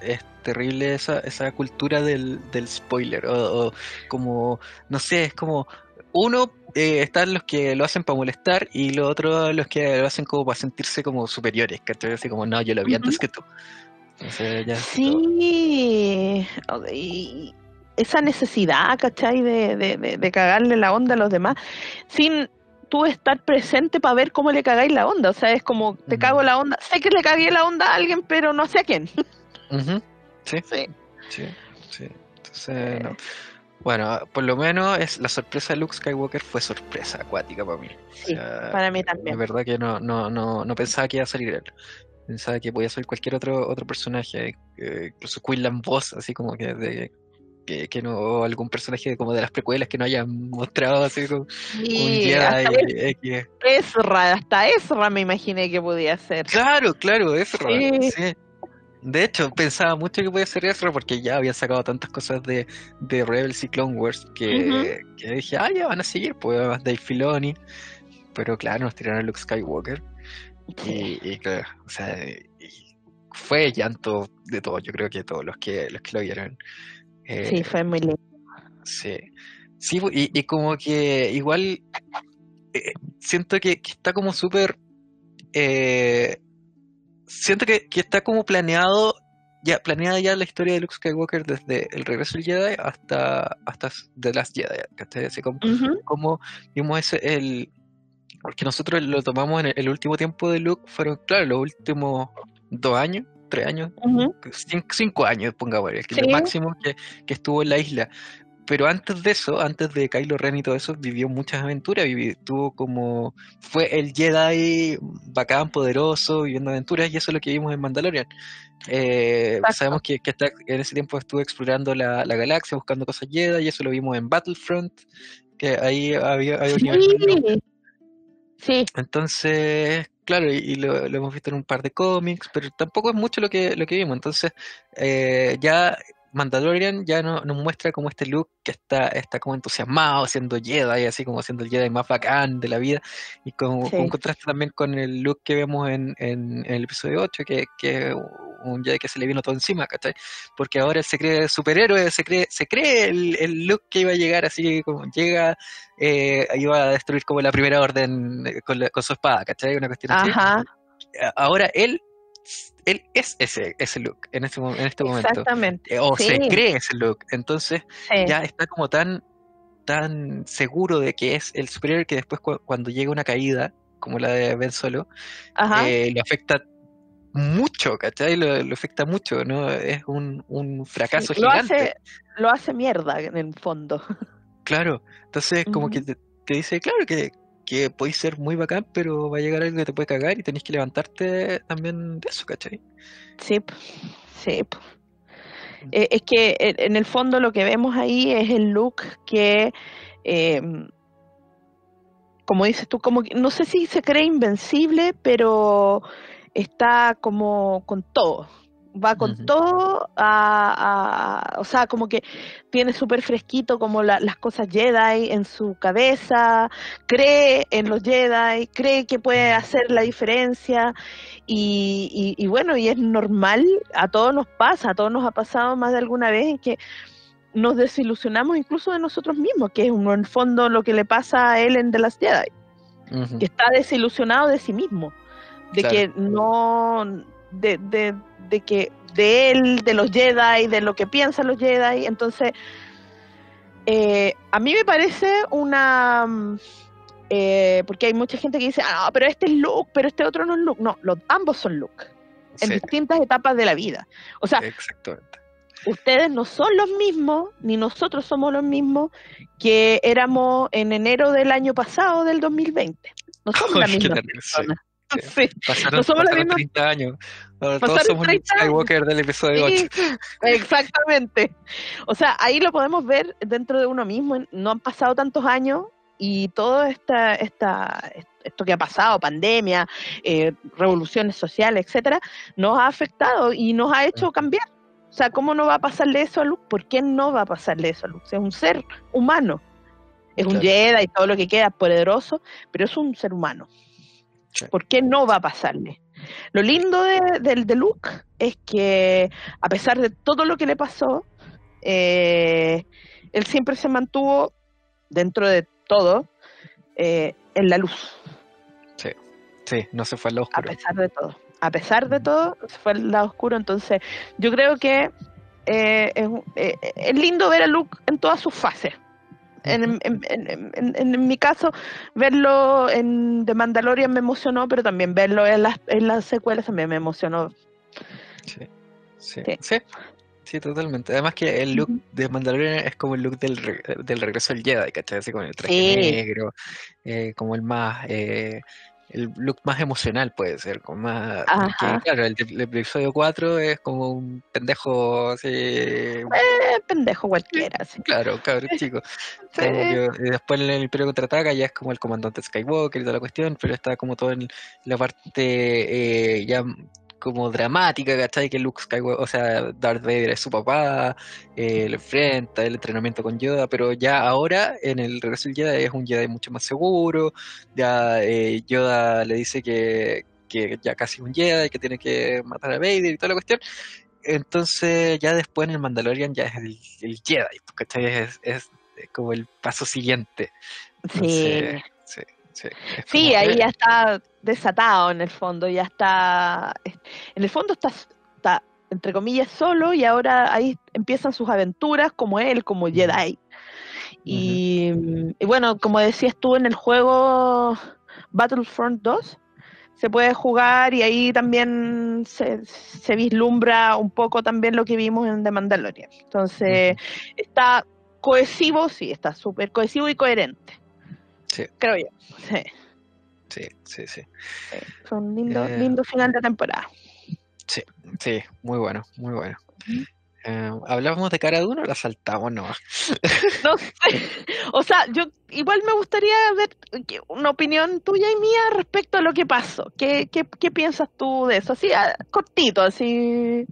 es terrible esa, esa cultura del, del spoiler, o, como, no sé, es como, uno, eh, están los que lo hacen para molestar y los otros los que lo hacen como para sentirse como superiores, ¿cachai? Así como, no, yo lo vi antes que tú sí, esa necesidad, ¿cachai? De, de, de, cagarle la onda a los demás, sin tú estar presente para ver cómo le cagáis la onda. O sea, es como, te cago la onda, sé que le cagué la onda a alguien, pero no sé a quién. Sí. sí. Sí, Entonces, Bueno, por lo menos es la sorpresa de Luke Skywalker fue sorpresa acuática para mí. Sí, para mí también. Es verdad que no, no, no, no pensaba que iba a salir él. Pensaba que podía ser cualquier otro otro personaje, eh, incluso Quinlan Voss, así como que de, que, que, no algún personaje como de las precuelas que no hayan mostrado así como sí, un hasta Ezra, hasta Ezra me imaginé que podía ser. Claro, claro, Ezra, sí. De hecho, pensaba mucho que podía ser Ezra porque ya habían sacado tantas cosas de, de Rebels y Clone Wars que, que dije, ah, ya van a seguir, pues Dave Filoni. Pero claro, nos tiraron a Luke Skywalker. Y, claro, o sea, fue llanto de todos, yo creo que todos los que, los que lo vieron. sí, eh, fue muy lindo. Sí, sí y, como que igual eh, siento que, está como súper... Eh, siento que, está como planeado ya planeada ya la historia de Luke Skywalker desde el regreso del Jedi hasta hasta The Last Jedi así como, como vimos ese el porque nosotros lo tomamos en el, último tiempo de Luke, fueron, claro, los últimos dos años, tres años, cinco, años, pongamos, el, el máximo que, que, estuvo en la isla. Pero antes de eso, antes de Kylo Ren y todo eso, vivió muchas aventuras, vivió, tuvo como, fue el Jedi bacán, poderoso, viviendo aventuras, y eso es lo que vimos en Mandalorian. Eh, sabemos que, que en ese tiempo estuvo explorando la, la, galaxia, buscando cosas Jedi, y eso lo vimos en Battlefront, que ahí había, había un Sí. Entonces, claro, y, lo, hemos visto en un par de cómics, pero tampoco es mucho lo que, lo que vimos. Entonces, eh, ya Mandalorian ya no, nos muestra como este look que está, está como entusiasmado siendo Jedi, así como siendo el Jedi más bacán de la vida, y con, contraste también con el look que vemos en, en, el episodio 8, que, que un Jedi que se le vino todo encima, ¿cachai? Porque ahora él se cree superhéroe, se cree, se cree el, el look que iba a llegar, así como llega, eh, iba a destruir como la primera orden eh, con, con su espada, ¿cachai? Una cuestión Ajá. Ahora él él es ese, ese look en este, en este momento. Exactamente. Eh, o se cree ese look. Entonces ya está como tan, tan seguro de que es el superior que después cuando llega una caída, como la de Ben Solo, eh, le afecta mucho, ¿cachai? Lo, afecta mucho, ¿no? Es un, un fracaso lo gigante. Hace, lo hace mierda en el fondo. Claro, entonces como que te, dice, claro que, que podéis ser muy bacán, pero va a llegar algo que te puede cagar y tenés que levantarte también de eso, ¿cachai? Sí, sí. Eh, es que en el fondo lo que vemos ahí es el look que, em, como dices tú, como no sé si se cree invencible, pero está como con todo. Va con todo, a, o sea, como que tiene súper fresquito como las cosas Jedi en su cabeza, cree en los Jedi, cree que puede hacer la diferencia y, y, bueno, y es normal, a todos nos pasa, a todos nos ha pasado más de alguna vez en que nos desilusionamos incluso de nosotros mismos, que es en el fondo lo que le pasa a él en The Last Jedi, que está desilusionado de sí mismo de que no, de, de, de, que de él, de los Jedi, de lo que piensan los Jedi, entonces eh, a mí me parece una eh, porque hay mucha gente que dice, ah, pero este es Luke, pero este otro no es Luke. No, los, ambos son Luke, en distintas etapas de la vida. O sea, ustedes no son los mismos, ni nosotros somos los mismos que éramos en enero del año pasado, del 2020. No somos la misma persona. Sí. Pasaron, somos 30 años. todos somos Skywalker del episodio 8. Exactamente. O sea, ahí lo podemos ver dentro de uno mismo. No han pasado tantos años y todo esta, esta, esto que ha pasado, pandemia, eh, revoluciones sociales, etcétera, nos ha afectado y nos ha hecho cambiar. O sea, ¿cómo no va a pasarle eso a Luke? ¿Por qué no va a pasarle eso a Luke? Es un ser humano. Es un Jedi y todo lo que queda poderoso, pero es un ser humano. ¿Por qué no va a pasarle? Lo lindo de, de, Luke es que, a pesar de todo lo que le pasó, eh, él siempre se mantuvo dentro de todo eh, en la luz. Sí, sí, no se fue al lado oscuro. A pesar de todo. A pesar de todo, se fue al lado oscuro. Entonces, yo creo que eh, es, lindo ver a Luke en todas sus fases. En, en, mi caso, verlo en The Mandalorian me emocionó, pero también verlo en las, en las secuelas también me emocionó. Sí, sí, sí. sí. totalmente. Además que el look de Mandalorian es como el look del, del regreso del Jedi, ¿cachai? Así con el traje negro, eh, como el más eh, el look más emocional puede ser, como más... claro, el, episodio 4 es como un pendejo así... Eh, pendejo cualquiera, sí. Claro, cabrón chico. y después en el Imperio Contraataca ya es como el comandante Skywalker y toda la cuestión, pero está como todo en la parte eh, ya como dramática, ¿cachai? Que Luke Skywalker, o sea, Darth Vader es su papá, eh, lo enfrenta, el entrenamiento con Yoda, pero ya ahora en el regreso del Jedi es un Jedi mucho más seguro, ya eh, Yoda le dice que, que ya casi es un Jedi, que tiene que matar a Vader y toda la cuestión. Entonces ya después en el Mandalorian ya es el, Jedi, ¿cachai? Es, es, como el paso siguiente. sí. sí. Sí, ahí ya está desatado en el fondo, ya está, en el fondo está, está, entre comillas, solo y ahora ahí empiezan sus aventuras como él, como Jedi. Y, bueno, como decías tú en el juego Battlefront 2, se puede jugar y ahí también se, se vislumbra un poco también lo que vimos en The Mandalorian. Entonces, está cohesivo, sí, está súper cohesivo y coherente. Sí. Creo yo. Sí. Sí, sí, sí. Fue un lindo, eh, lindo final de temporada. Sí, sí, muy bueno, muy bueno. Eh, ¿Hablábamos de cara de uno o la saltamos no? no sé. O sea, yo igual me gustaría ver una opinión tuya y mía respecto a lo que pasó. ¿Qué, qué, qué piensas tú de eso? Así, cortito, así.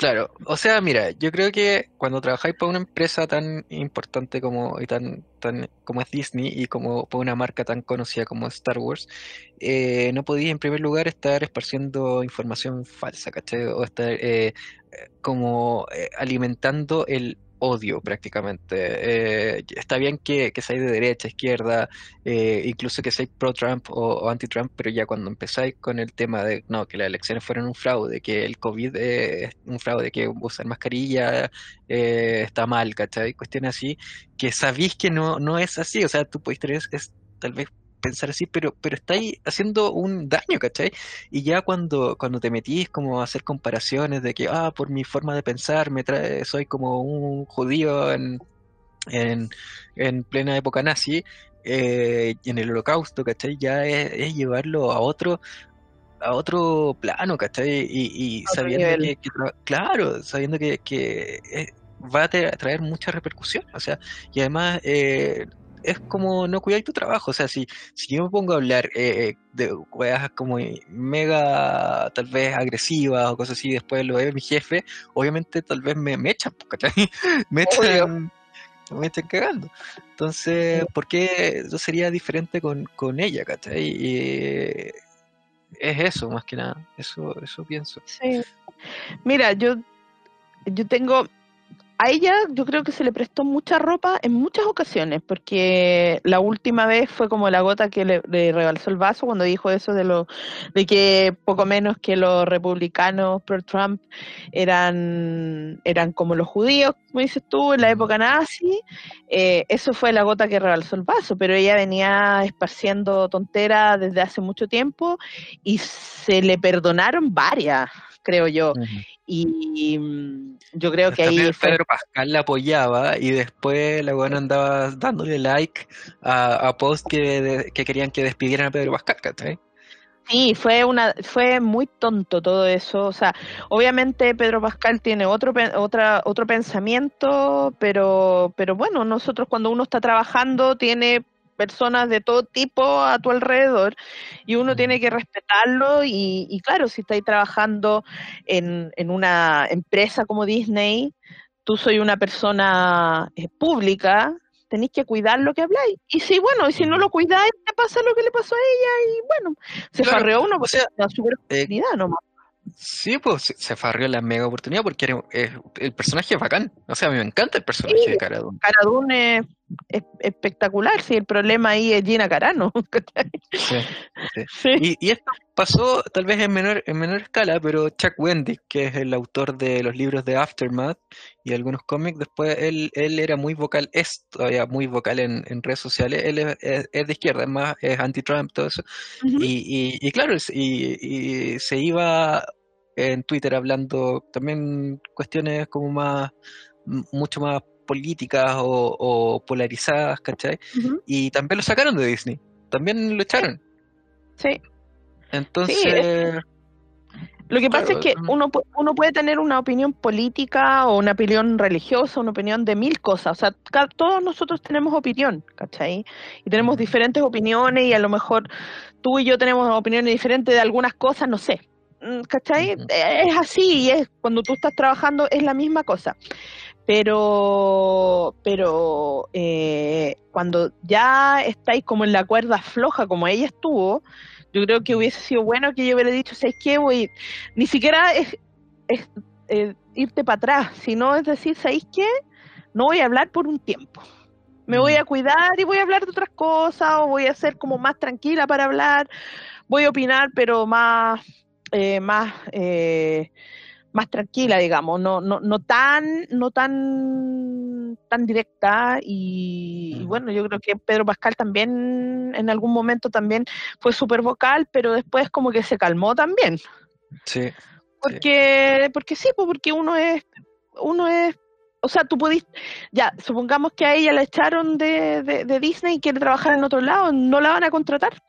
Claro, o sea, mira, yo creo que cuando trabajáis para una empresa tan importante como y tan, tan como es Disney y como para una marca tan conocida como Star Wars, eh, no podéis en primer lugar estar esparciendo información falsa, ¿cachai? O estar eh, eh, como alimentando el odio prácticamente. Eh, está bien que, que seáis de derecha, izquierda, eh, incluso que seáis pro-Trump o, anti-Trump, pero ya cuando empezáis con el tema de no, que las elecciones fueron un fraude, que el COVID es un fraude, que usar mascarilla eh, está mal, ¿cachai? Cuestiones así, que sabéis que no, no es así, o sea, tú puedes tener es, tal vez pensar así, pero, pero estáis haciendo un daño, ¿cachai? Y ya cuando, cuando te metís como a hacer comparaciones de que, ah, por mi forma de pensar, me trae, soy como un judío en, en, plena época nazi, eh, en el holocausto, ¿cachai? Ya es, llevarlo a otro a otro plano, ¿cachai? Y, y sabiendo que, claro, sabiendo que, que va a traer mucha repercusión, o sea, y además eh, es como no cuidar tu trabajo. O sea, si, si yo me pongo a hablar eh, eh, de weas como mega, tal vez agresivas o cosas así, después lo ve mi jefe, obviamente tal vez me, me echan, ¿cachai? me echan, me echan cagando. Entonces, ¿por qué eso sería diferente con, con ella, ¿cachai? Y, es eso, más que nada. Eso, eso pienso. Sí. Mira, yo, yo tengo a ella yo creo que se le prestó mucha ropa en muchas ocasiones, porque la última vez fue como la gota que le, rebalsó el vaso cuando dijo eso de lo de que poco menos que los republicanos pro Trump eran eran como los judíos, como dices tú, en la época nazi. Eh, eso fue la gota que rebalsó el vaso, pero ella venía esparciendo tonteras desde hace mucho tiempo y se le perdonaron varias creo yo. Y mm, yo creo que ahí... Pedro Pascal la apoyaba y después la buena andaba dándole like a, a post que, que, querían que despidieran a Pedro Pascal, ¿cachai? Sí, fue una, fue muy tonto todo eso. O sea, obviamente Pedro Pascal tiene otro, otra, otro pensamiento, pero, pero bueno, nosotros cuando uno está trabajando tiene personas de todo tipo a tu alrededor y uno tiene que respetarlo y, y claro, si estáis trabajando en, en, una empresa como Disney, tú soy una persona eh, pública, tenéis que cuidar lo que habláis. Y si, bueno, y si no lo cuidáis, te pasa lo que le pasó a ella y bueno, se farreó uno porque o sea, la super eh, nomás. Sí, pues se farrió la mega oportunidad porque era, el personaje es bacán. O sea, a mí me encanta el personaje de Cara Dune. es, espectacular, si el problema ahí es Gina Carano. sí, sí. Y, esto pasó tal vez en menor, en menor escala, pero Chuck Wendy, que es el autor de los libros de Aftermath y algunos cómics, después él, él era muy vocal, es todavía muy vocal en, en redes sociales, él es, es, de izquierda, además es anti-Trump, todo eso. y, y, y, claro, y se iba en Twitter hablando también cuestiones como más, mucho más políticas o, polarizadas, ¿cachai? Y también lo sacaron de Disney, también lo echaron. Sí. Entonces... Lo que pasa es que uno, uno puede tener una opinión política o una opinión religiosa, una opinión de mil cosas. O sea, todos nosotros tenemos opinión, ¿cachai? Y tenemos diferentes opiniones y a lo mejor tú y yo tenemos opiniones diferentes de algunas cosas, no sé. Mm, ¿cachai? Es así, es cuando tú estás trabajando es la misma cosa. Pero, pero eh, cuando ya estáis como en la cuerda floja, como ella estuvo, yo creo que hubiese sido bueno que yo hubiera dicho, ¿sabes qué? Voy, ni siquiera es, eh, irte para atrás, sino es decir, ¿sabéis qué? No voy a hablar por un tiempo. Me voy a cuidar y voy a hablar de otras cosas, o voy a ser como más tranquila para hablar, voy a opinar, pero más eh, más, eh, más tranquila, digamos, no, no, no tan, no tan, tan directa y, bueno, yo creo que Pedro Pascal también en algún momento también fue súper vocal, pero después como que se calmó también. Sí. Porque, sí. porque sí, pues porque uno es, uno es o sea, tú pudiste, ya, supongamos que a ella la echaron de, de, Disney y quiere trabajar en otro lado, ¿no la van a contratar?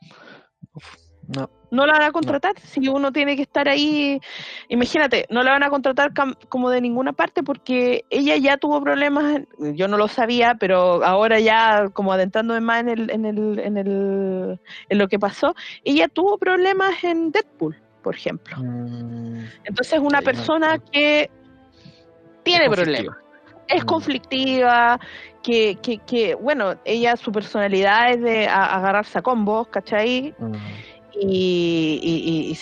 No no la van a contratar. Si uno tiene que estar ahí, imagínate, no la van a contratar como de ninguna parte porque ella ya tuvo problemas, yo no lo sabía, pero ahora ya como adentrándome más en, el, en, el, en, el, en lo que pasó, ella tuvo problemas en Deadpool, por ejemplo. Mm, Entonces una persona que tiene problemas. Es mm. conflictiva, que, que, que, bueno, ella, su personalidad es de agarrarse a combos, ¿cachai? Mm y, y,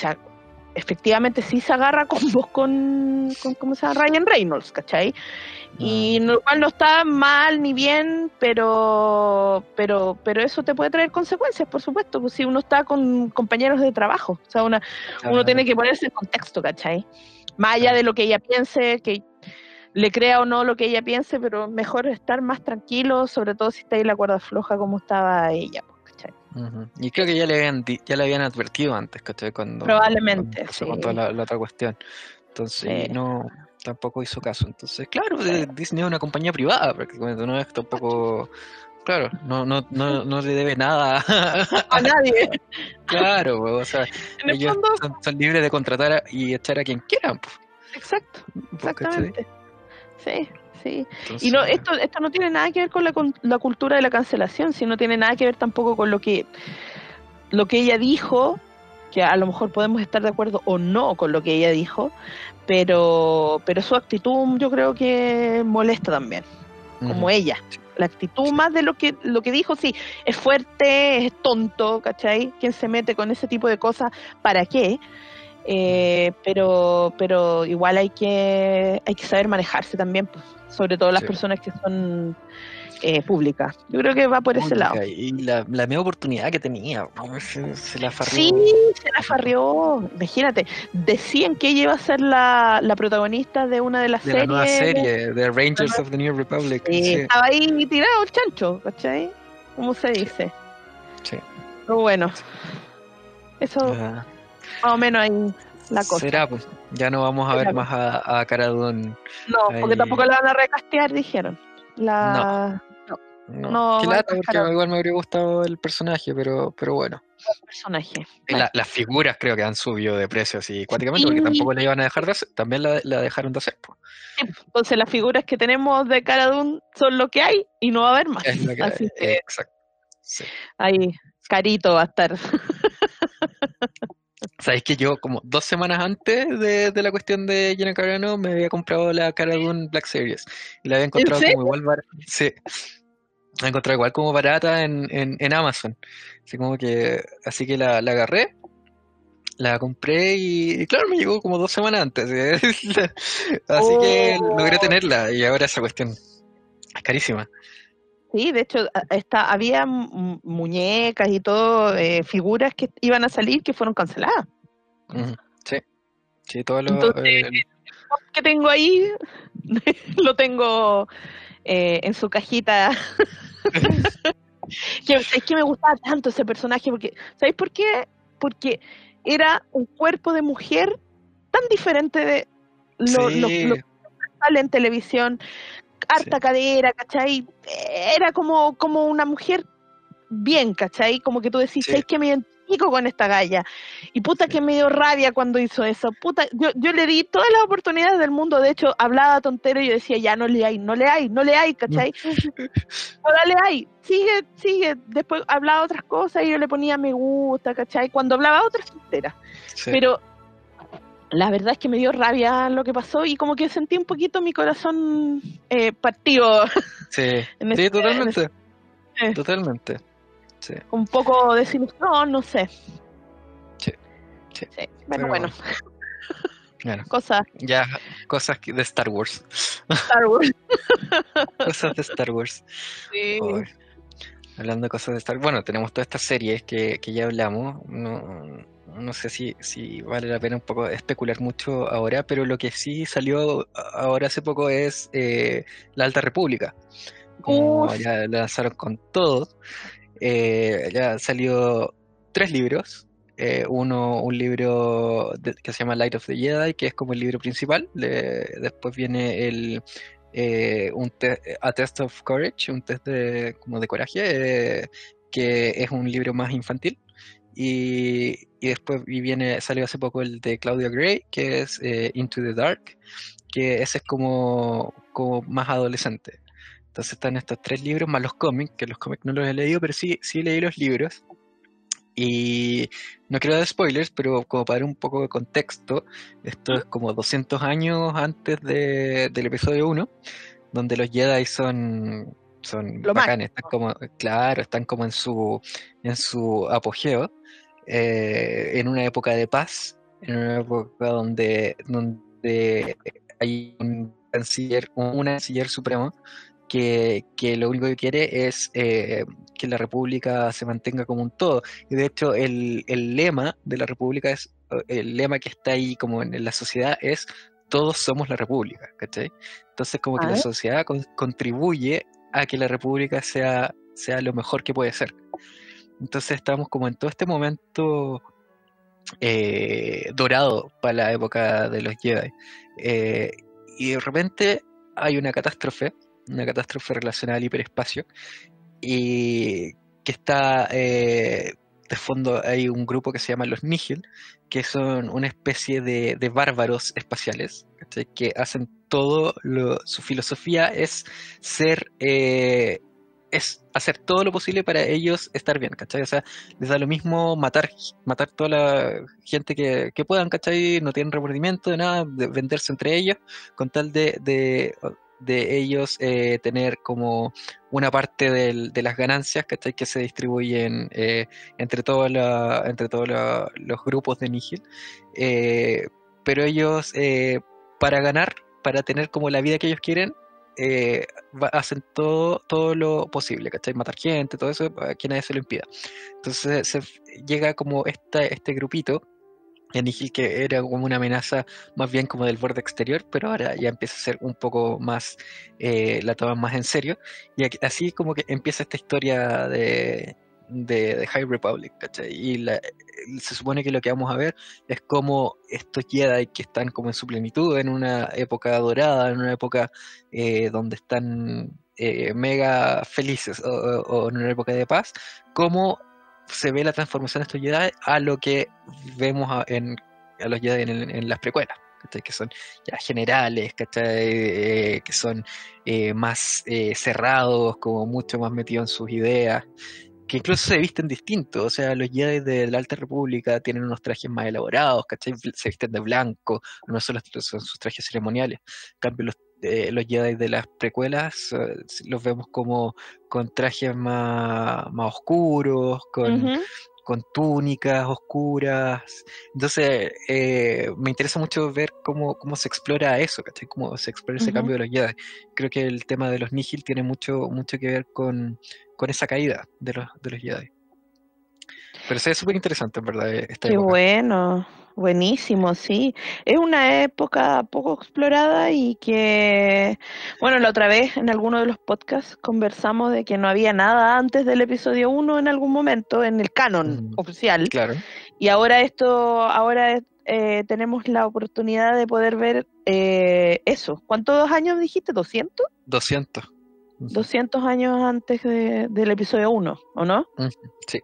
efectivamente sí se agarra con vos con, ¿cómo se llama? Ryan Reynolds, ¿cachai? Y ah. lo cual no está mal ni bien, pero, pero, pero eso te puede traer consecuencias, por supuesto, pues si uno está con compañeros de trabajo, o sea, una, uno tiene que ponerse en contexto, ¿cachai? Más allá de lo que ella piense, que le crea o no lo que ella piense, pero mejor estar más tranquilo, sobre todo si está ahí la cuerda floja como estaba ella. Y creo que ya le habían ya le habían advertido antes, ¿cachai? Cuando, Probablemente, cuando, la, otra cuestión. Entonces, no, tampoco hizo caso. Entonces, claro, Disney es una compañía privada, porque no es tampoco. Claro, no, no, no, no le debe nada a nadie. Claro, o sea, ellos son, libres de contratar y echar a quien quieran. Exacto, exactamente. Sí. Sí. y no, esto, esto no tiene nada que ver con la, con la cultura de la cancelación, sino tiene nada que ver tampoco con lo que, lo que ella dijo, que a lo mejor podemos estar de acuerdo o no con lo que ella dijo, pero, pero su actitud yo creo que molesta también, como ella. La actitud más de lo que, lo que dijo, sí, es fuerte, es tonto, ¿cachai? ¿Quién se mete con ese tipo de cosas? ¿Para qué? Eh, pero pero igual hay que hay que saber manejarse también pues sobre todo las personas que son eh, públicas. Yo creo que va por ese lado. Y la, la misma oportunidad que tenía, se, la farrió. Sí, se la farrió. Imagínate, decían que ella iba a ser la, la protagonista de una de las de series. La nueva serie, de Rangers of the New Republic. Sí, Estaba ahí tirado el chancho, ¿cachai? ¿Cómo se dice? Sí. Pero bueno, eso más o menos ahí la cosa. Será, pues. Ya no vamos a ver más a, a Caradón. No, porque tampoco la van a recastear, dijeron. La... No. No, no. Qué lata, porque igual me habría gustado el personaje, pero, pero bueno. El personaje. las figuras creo que han subido de precio así cuáticamente, porque tampoco la iban a dejar de hacer, también la, la dejaron de hacer. Pues. entonces las figuras que tenemos de Caradón son lo que hay y no va a haber más. Es lo que así que... Exacto. Ahí, carito va a estar. Sabéis que yo, como dos semanas antes de, la cuestión de Gina Carano, me había comprado la cara de un Black Series. Y la había encontrado como igual barata. Sí. La encontrado igual como barata en, en, Amazon. Así como que, así que la, agarré, la compré y, claro, me llegó como dos semanas antes. así que logré oh. tenerla y ahora esa cuestión es carísima. Sí, de hecho, está, había muñecas y todo, eh, figuras que iban a salir que fueron canceladas. Sí, sí, todo lo eh, que tengo ahí lo tengo eh, en su cajita. que, es que me gustaba tanto ese personaje, porque, ¿sabéis por qué? Porque era un cuerpo de mujer tan diferente de lo, lo que sale en televisión harta cadera, ¿cachai? Era como, como una mujer bien, ¿cachai? Como que tú decís, es que me identifico con esta galla? Y puta que me dio rabia cuando hizo eso. Puta, yo, yo le di todas las oportunidades del mundo, de hecho, hablaba tontero y yo decía, ya no le hay, no le hay, no le hay, ¿cachai? no dale hay, sigue, sigue. Después hablaba otras cosas y yo le ponía me gusta, ¿cachai? Cuando hablaba otras tonteras. Pero la verdad es que me dio rabia lo que pasó y como que sentí un poquito mi corazón eh, partido. Sí, sí totalmente. Totalmente. Sí. Un poco de desilusión, no sé. Sí. sí. Bueno, bueno. Cosas. Ya, cosas de Star Wars. Star Wars. cosas de Star Wars. Sí. Hablando de cosas de Star Wars. Bueno, tenemos todas estas series que, que ya hablamos. No, no sé si, si vale la pena un poco especular mucho ahora, pero lo que sí salió ahora hace poco es eh, La Alta República. Como ya lanzaron con todo, eh, ya salió tres libros. Eh, uno, un libro que se llama Light of the Jedi, que es como el libro principal. después viene el un A Test of Courage, un test de, como de coraje, que es un libro más infantil. Y, después viene, salió hace poco el de Claudia Gray, que es eh, Into the Dark, que ese es como, como más adolescente. Entonces están estos tres libros, más los cómics, que los cómics no los he leído, pero sí, sí leí los libros. Y no quiero dar spoilers, pero como para dar un poco de contexto, esto es como 200 años antes del episodio 1, donde los Jedi son, son bacanes, están como, claro, están como en su, en su apogeo. Eh, en una época de paz, en una época donde, donde hay un canciller, un canciller supremo que, que, lo único que quiere es eh, que la república se mantenga como un todo. Y de hecho el, el, lema de la república es, el lema que está ahí como en la sociedad es todos somos la república, ¿cachai? Entonces como que la sociedad contribuye a que la república sea, sea lo mejor que puede ser. Entonces estamos como en todo este momento eh, dorado para la época de los Jedi. Eh, y de repente hay una catástrofe, una catástrofe relacionada al hiperespacio, y que está eh, de fondo hay un grupo que se llama los Nihil, que son una especie de, bárbaros espaciales, que hacen todo, su filosofía es ser es hacer todo lo posible para ellos estar bien, ¿cachai? O sea, les da lo mismo matar, matar toda la gente que, puedan, ¿cachai? No tienen remordimiento de nada, de venderse entre ellos, con tal de, de, ellos eh, tener como una parte de las ganancias, ¿cachai? Que se distribuyen eh, entre, todos entre todos los grupos de. Eh, pero ellos, para ganar, para tener como la vida que ellos quieren, eh, hacen todo, todo lo posible, ¿cachai? Matar gente, todo eso, a que nadie se lo impida. Entonces se llega como esta, este grupito, en que era como una amenaza más bien como del borde exterior, pero ahora ya empieza a ser un poco más, eh, la toman más en serio, y así como que empieza esta historia de, de, High Republic, ¿cachai? Y se supone que lo que vamos a ver es cómo estos Jedi que están como en su plenitud, en una época dorada, en una época eh, donde están eh, mega felices o, en una época de paz, cómo se ve la transformación de estos Jedi a lo que vemos a, en, a los Jedi en, las precuelas. que son ya generales, eh, que son más cerrados, como mucho más metidos en sus ideas, que incluso se visten distintos. O sea, los Jedi de la Alta República tienen unos trajes más elaborados, ¿cachai? Se visten de blanco, no solo son sus trajes ceremoniales. En cambio, los, eh, los Jedi de las precuelas eh, los vemos como con trajes más oscuros, con, con túnicas oscuras. Entonces, eh, me interesa mucho ver cómo, cómo se explora eso, ¿cachai? Cómo se explora ese cambio de los Jedi. Creo que el tema de los Nihil tiene mucho, mucho que ver con, con esa caída de los, de los Jedi. Pero es súper interesante, en verdad. Eh, esta Qué bueno, buenísimo, sí. Es una época poco explorada y que, bueno, la otra vez en alguno de los podcasts conversamos de que no había nada antes del episodio 1 en algún momento en el canon Mm, oficial. Claro. Y ahora esto, ahora eh, tenemos la oportunidad de poder ver eh, eso. ¿Cuántos años dijiste? ¿200? 200. Ujú, 200 años antes de- del episodio 1, ¿o no? Sí.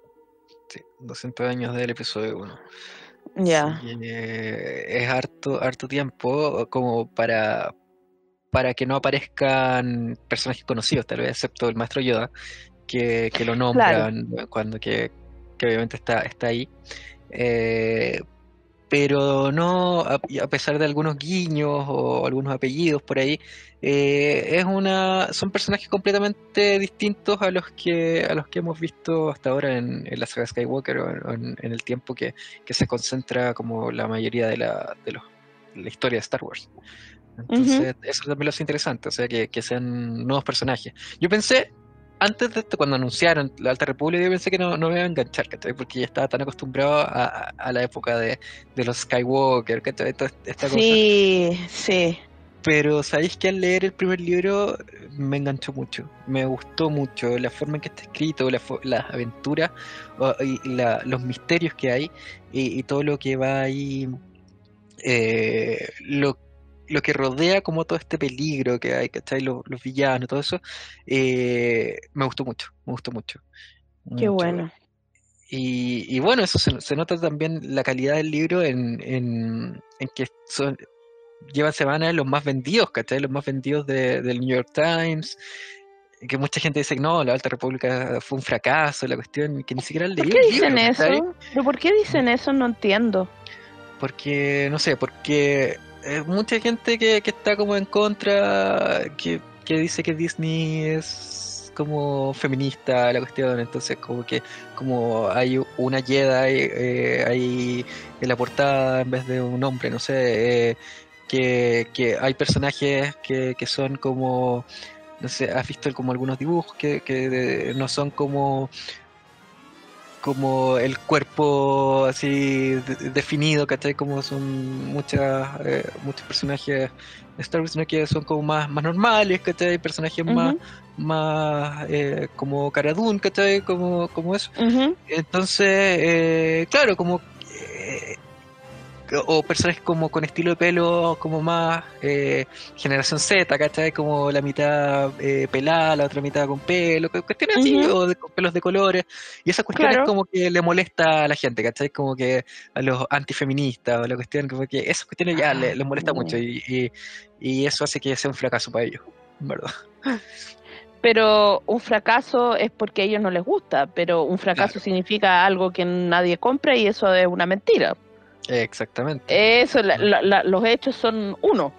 Sí, 200 años del episodio 1. Ya. Eh, es harto, harto tiempo como para, para que no aparezcan personajes conocidos, tal vez, excepto el maestro Yoda, que, que lo nombran cuando que, que obviamente está, está ahí. Eh, pero no, a, pesar de algunos guiños o algunos apellidos por ahí, eh, es una, son personajes completamente distintos a los que, a los que hemos visto hasta ahora en, en la saga Skywalker o en, el tiempo que, que se concentra como la mayoría de la, de los, la historia de Star Wars. Entonces, eso también lo hace interesante, o sea, que, que sean nuevos personajes. Yo pensé, antes de esto, cuando anunciaron la Alta República, yo pensé que no, no me iba a enganchar, ¿cachai? Porque ya estaba tan acostumbrado a, a- la época de, de los Skywalker, ¿cachai? Toda esta cosa. Sí, sí. Pero sabéis que al leer el primer libro me enganchó mucho, me gustó mucho la forma en que está escrito, la las aventuras o- y la- los misterios que hay y, y todo lo que va ahí, eh, lo, lo que rodea como todo este peligro que hay, ¿cachai? Los, los villanos, todo eso, eh, me gustó mucho, me gustó mucho. Qué mucho. bueno. Y, y bueno, eso se, se nota también la calidad del libro en, en, en que son, llevan semanas los más vendidos, ¿cachai? Los más vendidos de- del New York Times. Que mucha gente dice que no, la Alta República fue un fracaso, la cuestión, que ni siquiera ¿Por qué dicen eso? ¿Pero por qué dicen eso? No entiendo. Porque, no sé, porque eh, mucha gente que, que está como en contra, que, que dice que Disney es como feminista la cuestión, entonces como que como hay una Jedi eh, ahí en la portada en vez de un hombre, no sé, eh, que, que hay personajes que, que son como, no sé, has visto como algunos dibujos que, que no son como como el cuerpo así de- definido, ¿cachai? Como son muchas, eh, muchos personajes de Star Wars, sino que son como más, más normales, ¿cachai? Personajes más, Ujú, más eh, como Cara Dune, ¿cachai? Como, como eso. Entonces, eh, claro, como... o personajes como con estilo de pelo como más eh, generación Z, ¿cachai? Como la mitad eh, pelada, la otra mitad con pelo, cu- cuestiones así, o de, con pelos de colores. Y esas cuestiones Claro. como que le molesta a la gente, ¿cachai? Como que a los antifeministas o la cuestión, como que esas cuestiones ya le- les molesta Ah, mucho y, y, y eso hace que sea un fracaso para ellos, ¿verdad? Pero un fracaso es porque a ellos no les gusta, pero un fracaso Claro. significa algo que nadie compra y eso es una mentira. Exactamente. Eso, la- la- la- los hechos son uno.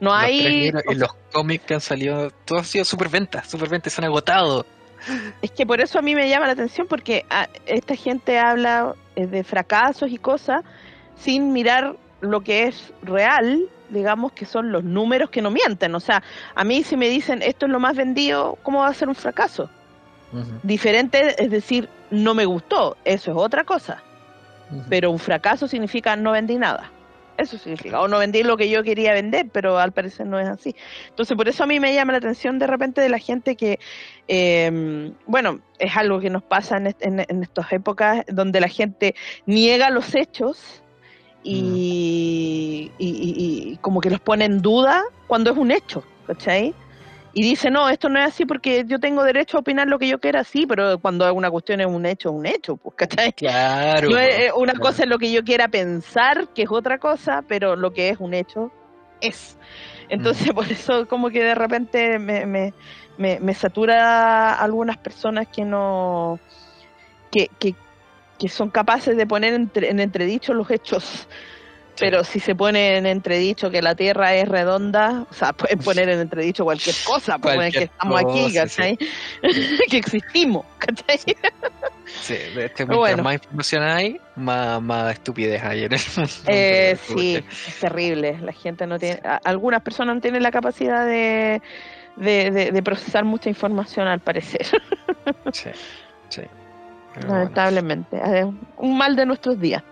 No Los hay... libros o y los cómics que han salido, todo ha sido super ventas, super ventas, se han agotado. Es que por eso a mí me llama la atención, porque ah, esta gente habla eh, de fracasos y cosas sin mirar lo que es real, digamos que son los números que no mienten. O sea, a mí si me dicen esto es lo más vendido, ¿cómo va a ser un fracaso? Diferente es decir, no me gustó, eso es otra cosa. Pero un fracaso significa no vendí nada. Eso significa. O no vendí lo que yo quería vender, pero al parecer no es así. Entonces, por eso a mí me llama la atención de repente de la gente que, eh, bueno, es algo que nos pasa en, en, en estas épocas donde la gente niega los hechos y, y- y- y como que los pone en duda cuando es un hecho, ¿cachai? Y dice, no, esto no es así porque yo tengo derecho a opinar lo que yo quiera, sí, pero cuando una cuestión es un hecho, es un hecho, pues, ¿cachai? Claro. No es- po, eh, una claro. cosa es lo que yo quiera pensar, que es otra cosa, pero lo que es un hecho es. Entonces, por eso como que de repente me, me, me, me satura a algunas personas que no que, que, que son capaces de poner entre- en entredicho los hechos. Pero si se pone en entredicho que la Tierra es redonda, o sea, pueden poner en entredicho cualquier cosa, bueno, que estamos aquí, ¿cachai? que existimos, ¿cachai? Sí, de este, bueno. más información hay, más, más estupidez hay en el mundo. Eh, Porque- sí, es terrible. La gente no tiene, a- algunas personas no tienen la capacidad de, de, de- de procesar mucha información, al parecer, Sí, sí. Bueno, lamentablemente. Un mal de nuestros días.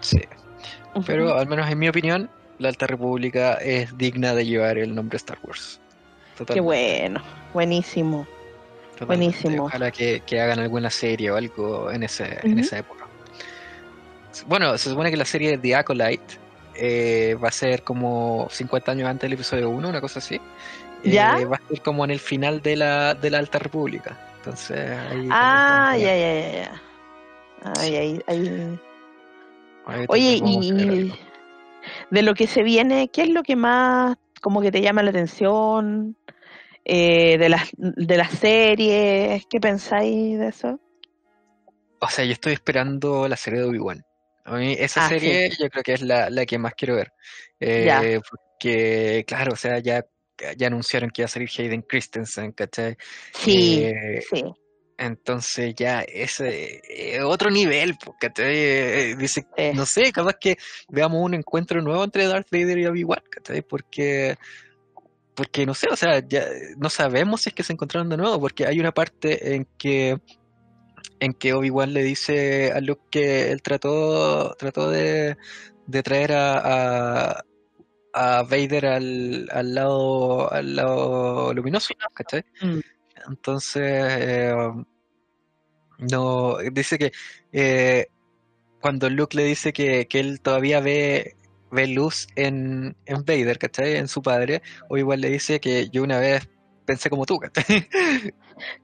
sí. Pero al menos en mi opinión, la Alta República es digna de llevar el nombre Star Wars. Qué Totalmente, bueno, buenísimo. totalmente. buenísimo. Ojalá que, que hagan alguna serie o algo en, ese, en esa época. Bueno, se supone que la serie The Acolyte eh, va a ser como 50 años antes del episodio 1, una cosa así. ¿Ya? Eh, va a ser como en el final de la, de la Alta República. Entonces, ahí Ah, ya, ya, ya, ya. Ay, ay. ahí Oye, y de lo que se viene, ¿qué es lo que más como que te llama la atención? Eh, de las de las series, ¿qué pensáis de eso? O sea, yo estoy esperando la serie de Obi-Wan. A mí esa Ah, sí. serie yo creo que es la, la que más quiero ver. Ya. Eh, porque, claro, o sea, ya, ya anunciaron que iba a salir Hayden Christensen, ¿cachai? Sí, Eh, sí. Entonces ya ese eh, otro nivel, ¿cachai? Eh, dice, Sí. no sé, capaz que veamos un encuentro nuevo entre Darth Vader y Obi-Wan. Porque, porque no sé, o sea, ya no sabemos si es que se encontraron de nuevo, porque hay una parte en que en que Obi-Wan le dice a Luke que él trató, trató de, de traer a, a, a Vader al, al lado al lado luminoso, ¿cachai? Mm. Entonces, eh, no, dice que eh, cuando Luke le dice que, que él todavía ve, ve luz en, en Vader, ¿cachai? En su padre, o igual le dice que yo una vez pensé como tú, ¿cachai?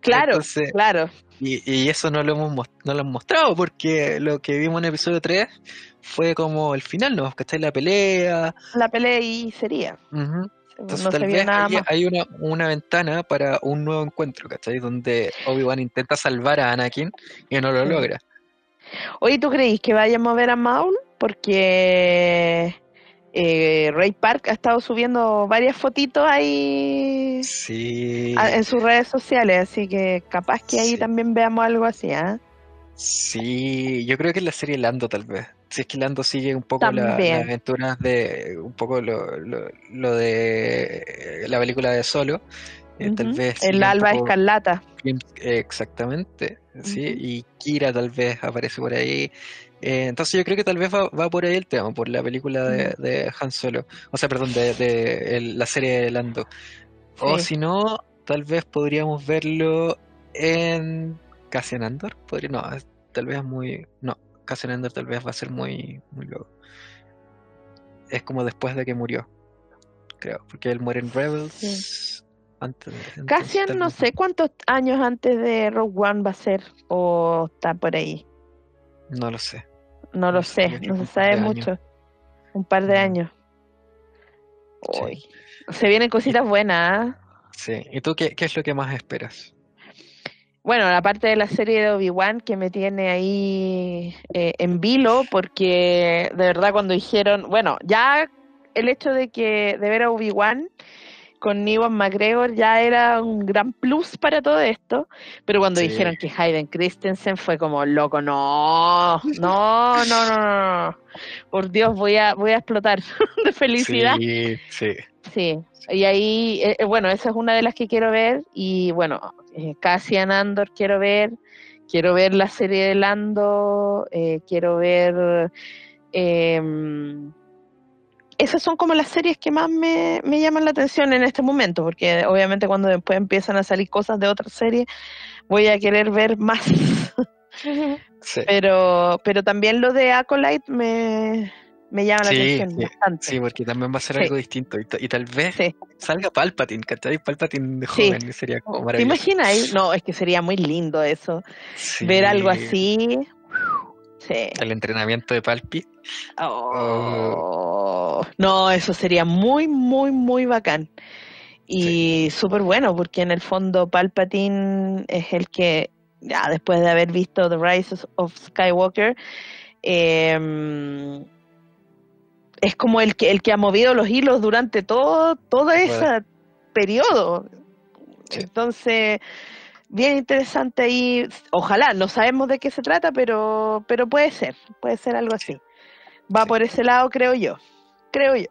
Claro, Entonces, claro. y, y eso no lo hemos mos- no lo han mostrado, porque lo que vimos en el episodio 3 fue como el final, ¿no? ¿Cachai? La pelea. La pelea y sería. Entonces no tal se vio vez nada hay, más. hay una, una ventana para un nuevo encuentro, ¿cachai? Donde Obi-Wan intenta salvar a Anakin y no lo Sí. logra. Oye, ¿tú creís que vayamos a ver a Maul? Porque eh, Ray Park ha estado subiendo varias fotitos ahí Sí, a- en sus redes sociales, así que capaz que ahí Sí. también veamos algo así, ¿ah? Sí, yo creo que en la serie Lando tal vez. Si es que Lando sigue un poco la- las aventuras de, un poco lo, lo, lo de eh, la película de Solo, eh, tal vez El Alba poco- Escarlata. Exactamente, sí, y Kira tal vez aparece por ahí. Eh, entonces yo creo que tal vez va, va por ahí el tema, por la película de, de Han Solo, o sea, perdón, de, de el- la serie de Lando. O si no, tal vez podríamos verlo en Cassian Andor. Podría, no, tal vez muy. No, Cassian Andor tal vez va a ser muy, muy loco. Es como después de que murió, creo, porque él muere en Rebels. Antes, de- Cassian no sé cuántos años antes de Rogue One va a ser o está por ahí. No lo sé. No lo sé, no se sabe años. mucho. Un par de Mm. años. Sí. Uy. Se vienen cositas buenas, ¿ah? Sí. ¿Y tú qué, qué es lo que más esperas? Bueno, la parte de la serie de Obi-Wan que me tiene ahí eh, en vilo, porque de verdad cuando dijeron, bueno, ya el hecho de que de ver a Obi-Wan con Ewan McGregor ya era un gran plus para todo esto, pero cuando Sí. dijeron que Hayden Christensen fue como loco, no, no, no, no, no, no. por Dios voy a voy a explotar de felicidad. Sí, sí. Sí, y ahí, eh, eh, bueno, esa es una de las que quiero ver. Y bueno, eh, Cassian Andor quiero ver. Quiero ver la serie de Lando. eh, quiero ver. em, esas son como las series que más me, me llaman la atención en este momento, porque obviamente cuando después empiezan a salir cosas de otras series, voy a querer ver más. Sí, pero, pero también lo de Acolyte me, me llama la Sí, atención sí, bastante. sí, porque también va a ser Sí. algo distinto. Y, ta- y tal vez Sí. salga Palpatine, ¿cachai? Palpatine de joven, sería como ¿Te maravilloso. imaginas? ahí? No, es que sería muy lindo eso. Ver algo así. Sí. El entrenamiento de Palpi. Oh. No, eso sería muy, muy, muy bacán. Y súper bueno, porque en el fondo Palpatine es el que ya después de haber visto The Rise of Skywalker, em, es como el que, el que ha movido los hilos durante todo, todo ese periodo. Entonces, bien interesante ahí. Ojalá, no sabemos de qué se trata, pero, pero puede ser, puede ser algo así. Va por ese lado, creo yo. Creo yo.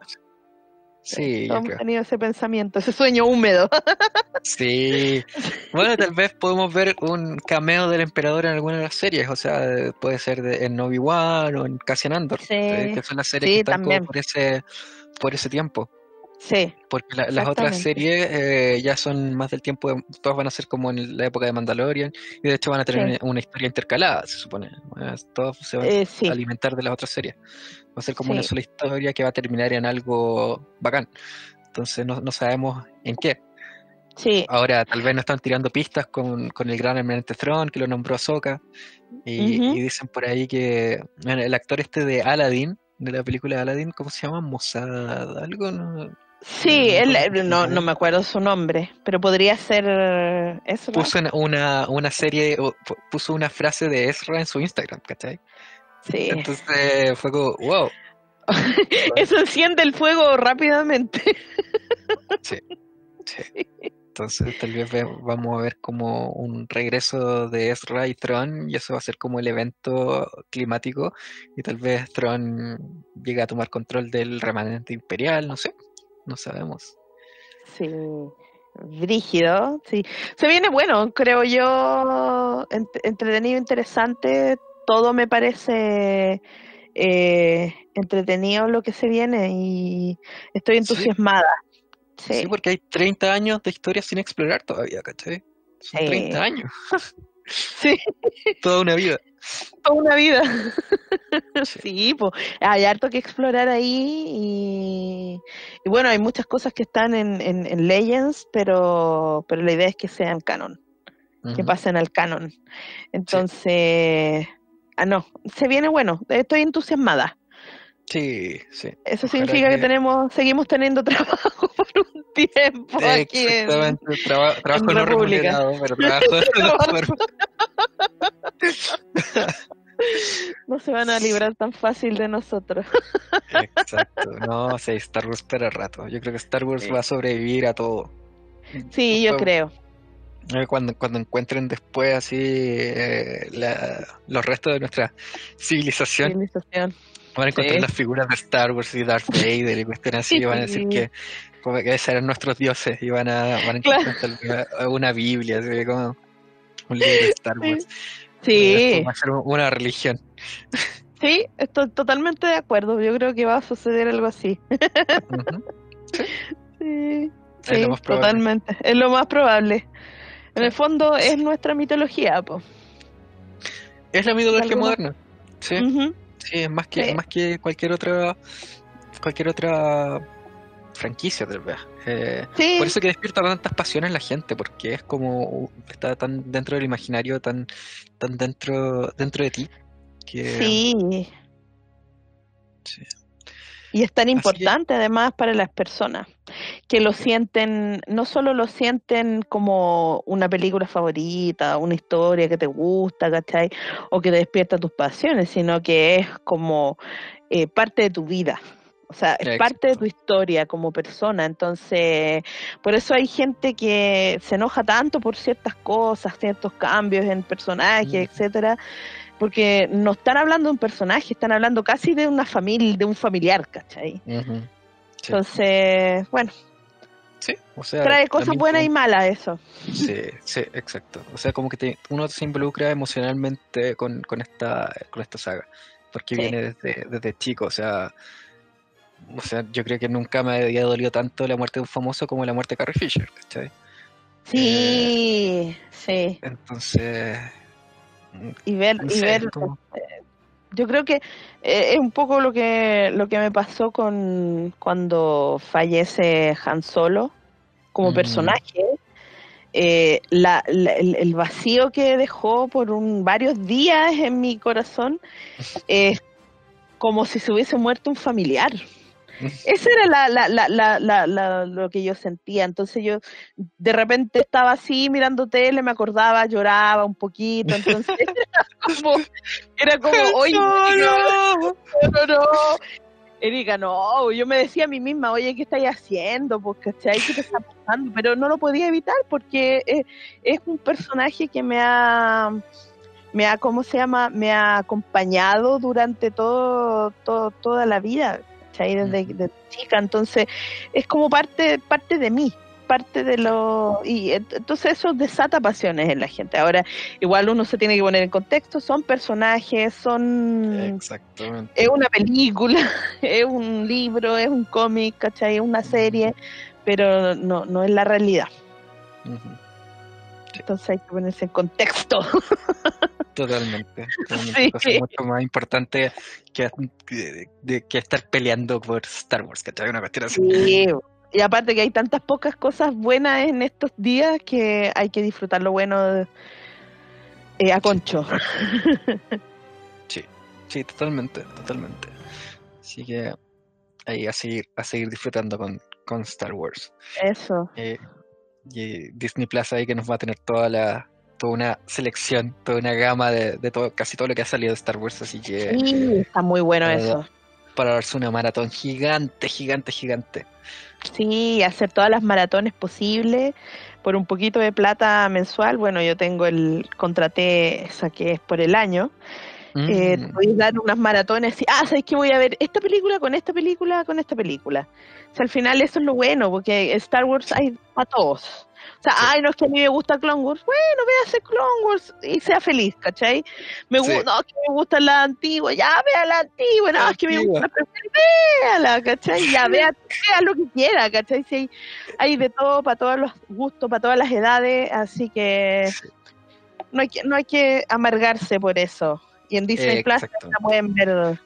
Sí, hemos tenido ese pensamiento, ese sueño húmedo. Sí. Bueno, tal vez podemos ver un cameo del emperador en alguna de las series, o sea, puede ser de, en Obi-Wan o en Cassian Andor, que son las series que están por ese, por ese tiempo. Sí. Porque las otras series eh, ya son más del tiempo, todas van a ser como en la época de Mandalorian, y de hecho van a tener una historia intercalada, se supone. Todos se van eh, a alimentar de las otras series. Va a ser como una sola historia que va a terminar en algo bacán. Entonces no, sabemos en qué. Sí. Ahora, tal vez nos están tirando pistas con, el gran eminente Throne, que lo nombró Ahsoka. Y, dicen por ahí que el actor este de Aladdin, de la película de Aladdin, ¿cómo se llama? Mossad, algo, ¿no? Sí, él, no, no me acuerdo su nombre, pero podría ser eso. Puso una, una serie, puso una frase de Ezra en su Instagram, ¿cachai? Sí. Entonces fue como, wow. Eso enciende el fuego rápidamente. Sí, sí. Entonces tal vez vamos a ver como un regreso de Ezra y Tron y eso va a ser como el evento climático y tal vez Tron llegue a tomar control del remanente imperial, no sé, no sabemos. Sí, rígido, sí. Se viene bueno, creo yo, entretenido, interesante, todo me parece eh, entretenido lo que se viene y estoy entusiasmada. Sí. porque hay 30 años de historia sin explorar todavía, ¿cachai? Son 30 años. sí. Toda una vida. Toda una vida. sí, pues hay harto que explorar ahí y, bueno, hay muchas cosas que están en, en, Legends, pero, pero la idea es que sean canon, que pasen al canon. Entonces, ah, no, se viene bueno, estoy entusiasmada. Sí, sí. Eso significa que... tenemos, seguimos teniendo trabajo por un tiempo aquí Exactamente, trabajo en no remunerado, pero trabajo No se van a librar tan fácil de nosotros. Exacto, no, sí, Star Wars para rato. Yo creo que Star Wars va a sobrevivir a todo. Sí, yo creo. Cuando, cuando encuentren después así eh, los restos de nuestra civilización, civilización. van a encontrar las figuras de Star Wars y Darth Vader y cuestiones así, y van a decir que, como que esos eran nuestros dioses y van a, van a encontrar una Biblia, así como un libro de Star Wars. Sí. Va a ser una religión. Sí, estoy totalmente de acuerdo. Yo creo que va a suceder algo así. Sí, sí totalmente. Es lo más probable. En el fondo es nuestra mitología, po. Es la mitología moderna. Sí. Sí, es más que, más que cualquier otra cualquier otra franquicia tal vez. Eh, por eso que despierta tantas pasiones la gente, porque es como está tan dentro del imaginario, tan, tan dentro, dentro de ti. Que, sí. Y es tan importante además para las personas que lo sienten, no solo lo sienten como una película favorita, una historia que te gusta, ¿cachai? O que te despierta tus pasiones, sino que es como eh, parte de tu vida. O sea, es parte de tu historia como persona. Entonces, por eso hay gente que se enoja tanto por ciertas cosas, ciertos cambios en personajes, mm. etcétera, porque no están hablando de un personaje, están hablando casi de una familia, de un familiar, ¿cachai? Entonces, bueno. Sí, o sea, trae cosas buenas y malas eso. Sí, sí, exacto. O sea, como que uno se involucra emocionalmente con, con, esta, con esta saga, porque viene desde, desde chico, o sea, o sea, yo creo que nunca me había dolido tanto la muerte de un famoso como la muerte de Carrie Fisher, ¿cachai? Sí, sí. Entonces, y ver, y ver yo creo que eh, es un poco lo que lo que me pasó con cuando fallece Han Solo como mm. personaje. Eh, la, el, vacío que dejó por un varios días en mi corazón es como si se hubiese muerto un familiar Ese era la, la, la, la, la, lo que yo sentía. Entonces yo de repente estaba así mirando tele, me acordaba, lloraba un poquito. Entonces era como, era como oye, no, no, no, no. Erika, no, yo me decía a mí misma, oye, ¿qué estáis haciendo? Pues, ¿cachai? ¿Qué te está pasando? Pero no lo podía evitar porque es, es un personaje que me ha me ha, ¿cómo se llama? Me ha acompañado durante todo, todo toda la vida, ¿cachai? Desde, desde, chica, entonces es como parte, parte de mí, parte de lo... Y entonces eso desata pasiones en la gente. Ahora, igual uno se tiene que poner en contexto, son personajes, son... Exactamente. Es una película, es un libro, es un cómic, ¿cachai? Es una serie, pero no, no es la realidad. Uh -huh. Entonces hay que ponerse en contexto. Totalmente. totalmente. Sí. mucho más importante que, que, que, estar peleando por Star Wars, que una cuestión así. Sí. Y aparte que hay tantas pocas cosas buenas en estos días que hay que disfrutar lo bueno eh, a concho. Sí, sí, totalmente, totalmente. Así que ahí a seguir, a seguir disfrutando con, con Star Wars. Eso. Eh, y Disney Plus ahí que nos va a tener toda la toda una selección, toda una gama de, de todo, casi todo lo que ha salido de Star Wars, así que sí, está muy bueno para, eso. Para darse una maratón gigante, gigante, gigante. Sí, hacer todas las maratones posibles por un poquito de plata mensual. Bueno, yo tengo el contraté esa que es por el año. Mm. Eh, te voy a dar unas maratones y, ah, ¿sabes qué? Voy a ver esta película con esta película con esta película. O sea, al final eso es lo bueno, porque Star Wars hay a todos. O sea, sí. ay, no es que a mí me gusta Clone Wars. Bueno, véase Clone Wars y sea feliz, ¿cachai? Me sí. gusta, no, es que me gusta la antigua, ya vea la antigua, no, es que me gusta, véala, ¿cachai? Ya vea, vea lo que quiera, ¿cachai? Si hay, hay de todo, para todos los gustos, para todas las edades, así que sí. no, hay que no hay que amargarse por eso. Y en Disney Plus la pueden ver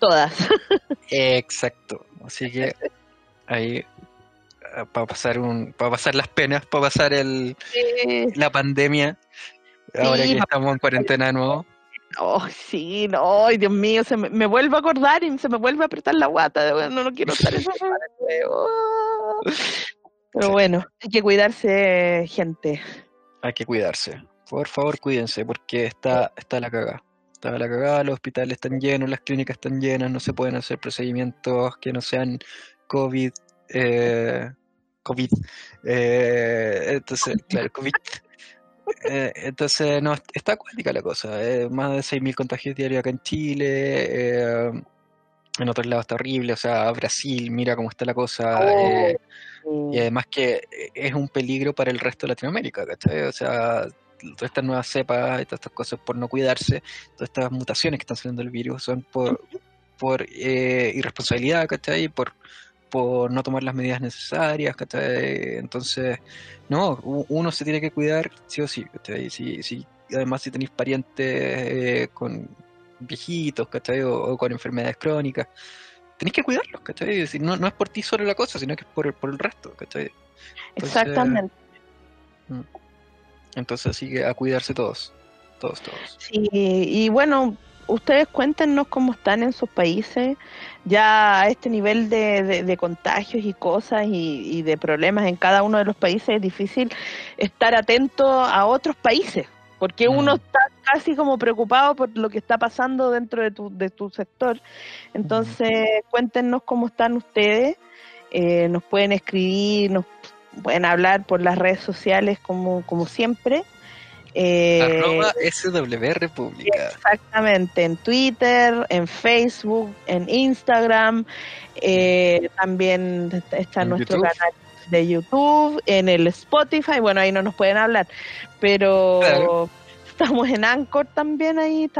todas. Exacto, así que ahí para pasar un para pasar las penas para pasar el sí. la pandemia ahora sí, que estamos en cuarentena de nuevo Oh, sí, no, Dios mío, se me, me, vuelve a acordar y se me vuelve a apretar la guata. No, no quiero estar en esa nuevo. Pero bueno, hay que cuidarse, gente. Hay que cuidarse. Por favor, cuídense, porque está, está la cagada. Está la cagada, los hospitales están llenos, las clínicas están llenas, no se pueden hacer procedimientos que no sean COVID eh, COVID. Eh, entonces, claro, COVID. Eh, entonces, no, está acuática la cosa. Eh, más de 6.000 contagios diarios acá en Chile. Eh, en otros lados está horrible. O sea, Brasil, mira cómo está la cosa. Oh. y además que es un peligro para el resto de Latinoamérica, ¿cachai? O sea, todas estas nuevas cepas y todas estas cosas por no cuidarse, todas estas mutaciones que están saliendo del virus son por, por irresponsabilidad, ¿cachai? Por por no tomar las medidas necesarias, ¿cachai? Entonces, no, uno se tiene que cuidar sí o sí, ¿cachai? Si, si, además si tenéis parientes eh, con viejitos, ¿cachai? O, o, con enfermedades crónicas, tenéis que cuidarlos, ¿cachai? Si no, no es por ti solo la cosa, sino que es por el, por el resto, ¿cachai? Entonces, Exactamente. Entonces, así que a cuidarse todos, todos, todos. Sí, y bueno, ustedes cuéntenos cómo están en sus países, ya a este nivel de, de, de contagios y cosas y, y, de problemas en cada uno de los países es difícil estar atento a otros países, porque uno mm. está casi como preocupado por lo que está pasando dentro de tu, de tu sector. Entonces, mm. cuéntenos cómo están ustedes, eh, nos pueden escribir, nos pueden hablar por las redes sociales como, como siempre. Eh, Arroba SW República. Exactamente, en Twitter, en Facebook, en Instagram, eh, también está en nuestro YouTube. canal de YouTube, en el Spotify, bueno, ahí no nos pueden hablar, pero claro. estamos en Anchor también ahí,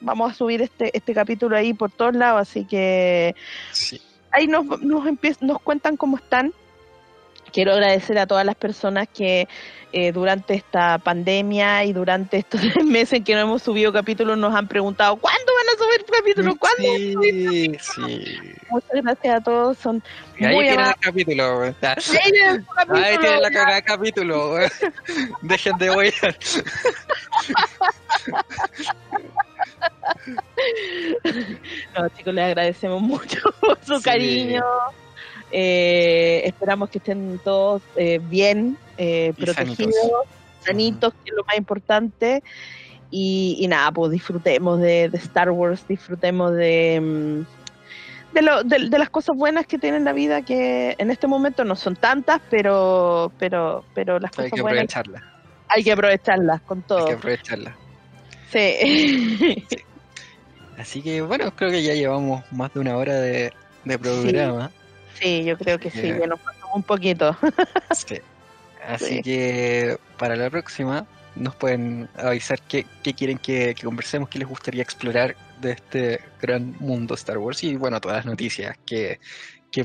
vamos a subir este, este capítulo ahí por todos lados, así que sí. ahí nos, nos, nos cuentan cómo están. Quiero agradecer a todas las personas que eh, durante esta pandemia y durante estos meses en que no hemos subido capítulos nos han preguntado ¿cuándo van a subir capítulos? ¿Cuándo sí, subir sí. Muchas gracias a todos, son y ahí tienen el capítulo. Ahí tienen Ahí tienen la cagada de capítulo. Dejen de oír. No, chicos, les agradecemos mucho nuestro cariño. Eh, esperamos que estén todos eh, bien, eh, protegidos, sanitos. que es lo más importante. Y, nada, pues disfrutemos de, Star Wars, disfrutemos de, mm, de, las cosas buenas que tiene la vida, que en este momento no son tantas, pero, pero, pero las cosas buenas. Hay que aprovecharlas con todo. Hay que aprovecharlas. Sí. Así que bueno, creo que ya llevamos más de una hora de, programa. Sí. Yo creo que sí, ya nos pasamos un poquito. Así que para la próxima nos pueden avisar qué, quieren que, conversemos, qué les gustaría explorar de este gran mundo Star Wars y bueno, todas las noticias que,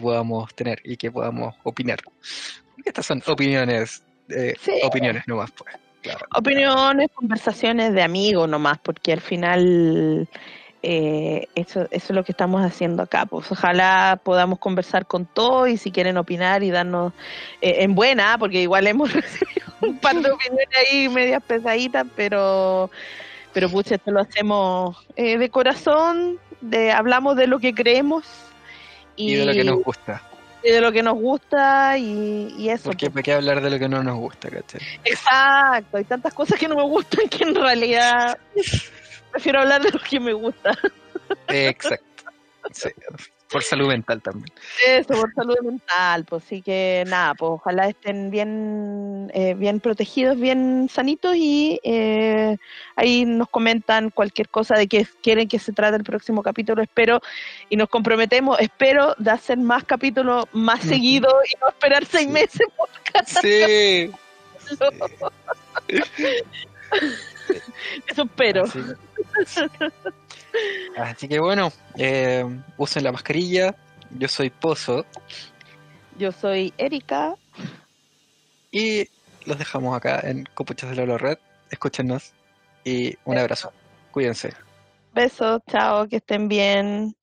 podamos tener y que podamos opinar. Estas son opiniones, eh, opiniones nomás, pues. Opiniones, conversaciones de amigos nomás, porque al final eh, eso, eso es lo que estamos haciendo acá. Pues ojalá podamos conversar con todos y si quieren opinar y darnos eh, en buena, porque igual hemos recibido un par de opiniones ahí medias pesaditas, pero pero pucha, esto lo hacemos eh, de corazón, de hablamos de lo que creemos y, de lo que nos gusta. Y de lo que nos gusta y, y eso. Porque pues. ¿para qué hablar de lo que no nos gusta, cachai? Exacto, hay tantas cosas que no me gustan que en realidad prefiero hablar de lo que me gusta. Exacto. por salud mental también. Eso, por salud mental, pues sí que nada, pues ojalá estén bien, eh, bien protegidos, bien sanitos y eh, ahí nos comentan cualquier cosa de que quieren que se trate el próximo capítulo, espero, y nos comprometemos, espero de hacer más capítulos más seguidos y no esperar seis meses por cada Sí. Eso espero. Así, que bueno, eh, usen la mascarilla. Yo soy Pozo. Yo soy Erika. Y los dejamos acá en Copuchas de la Red. Escúchenos y un abrazo. Cuídense. Besos, chao, que estén bien.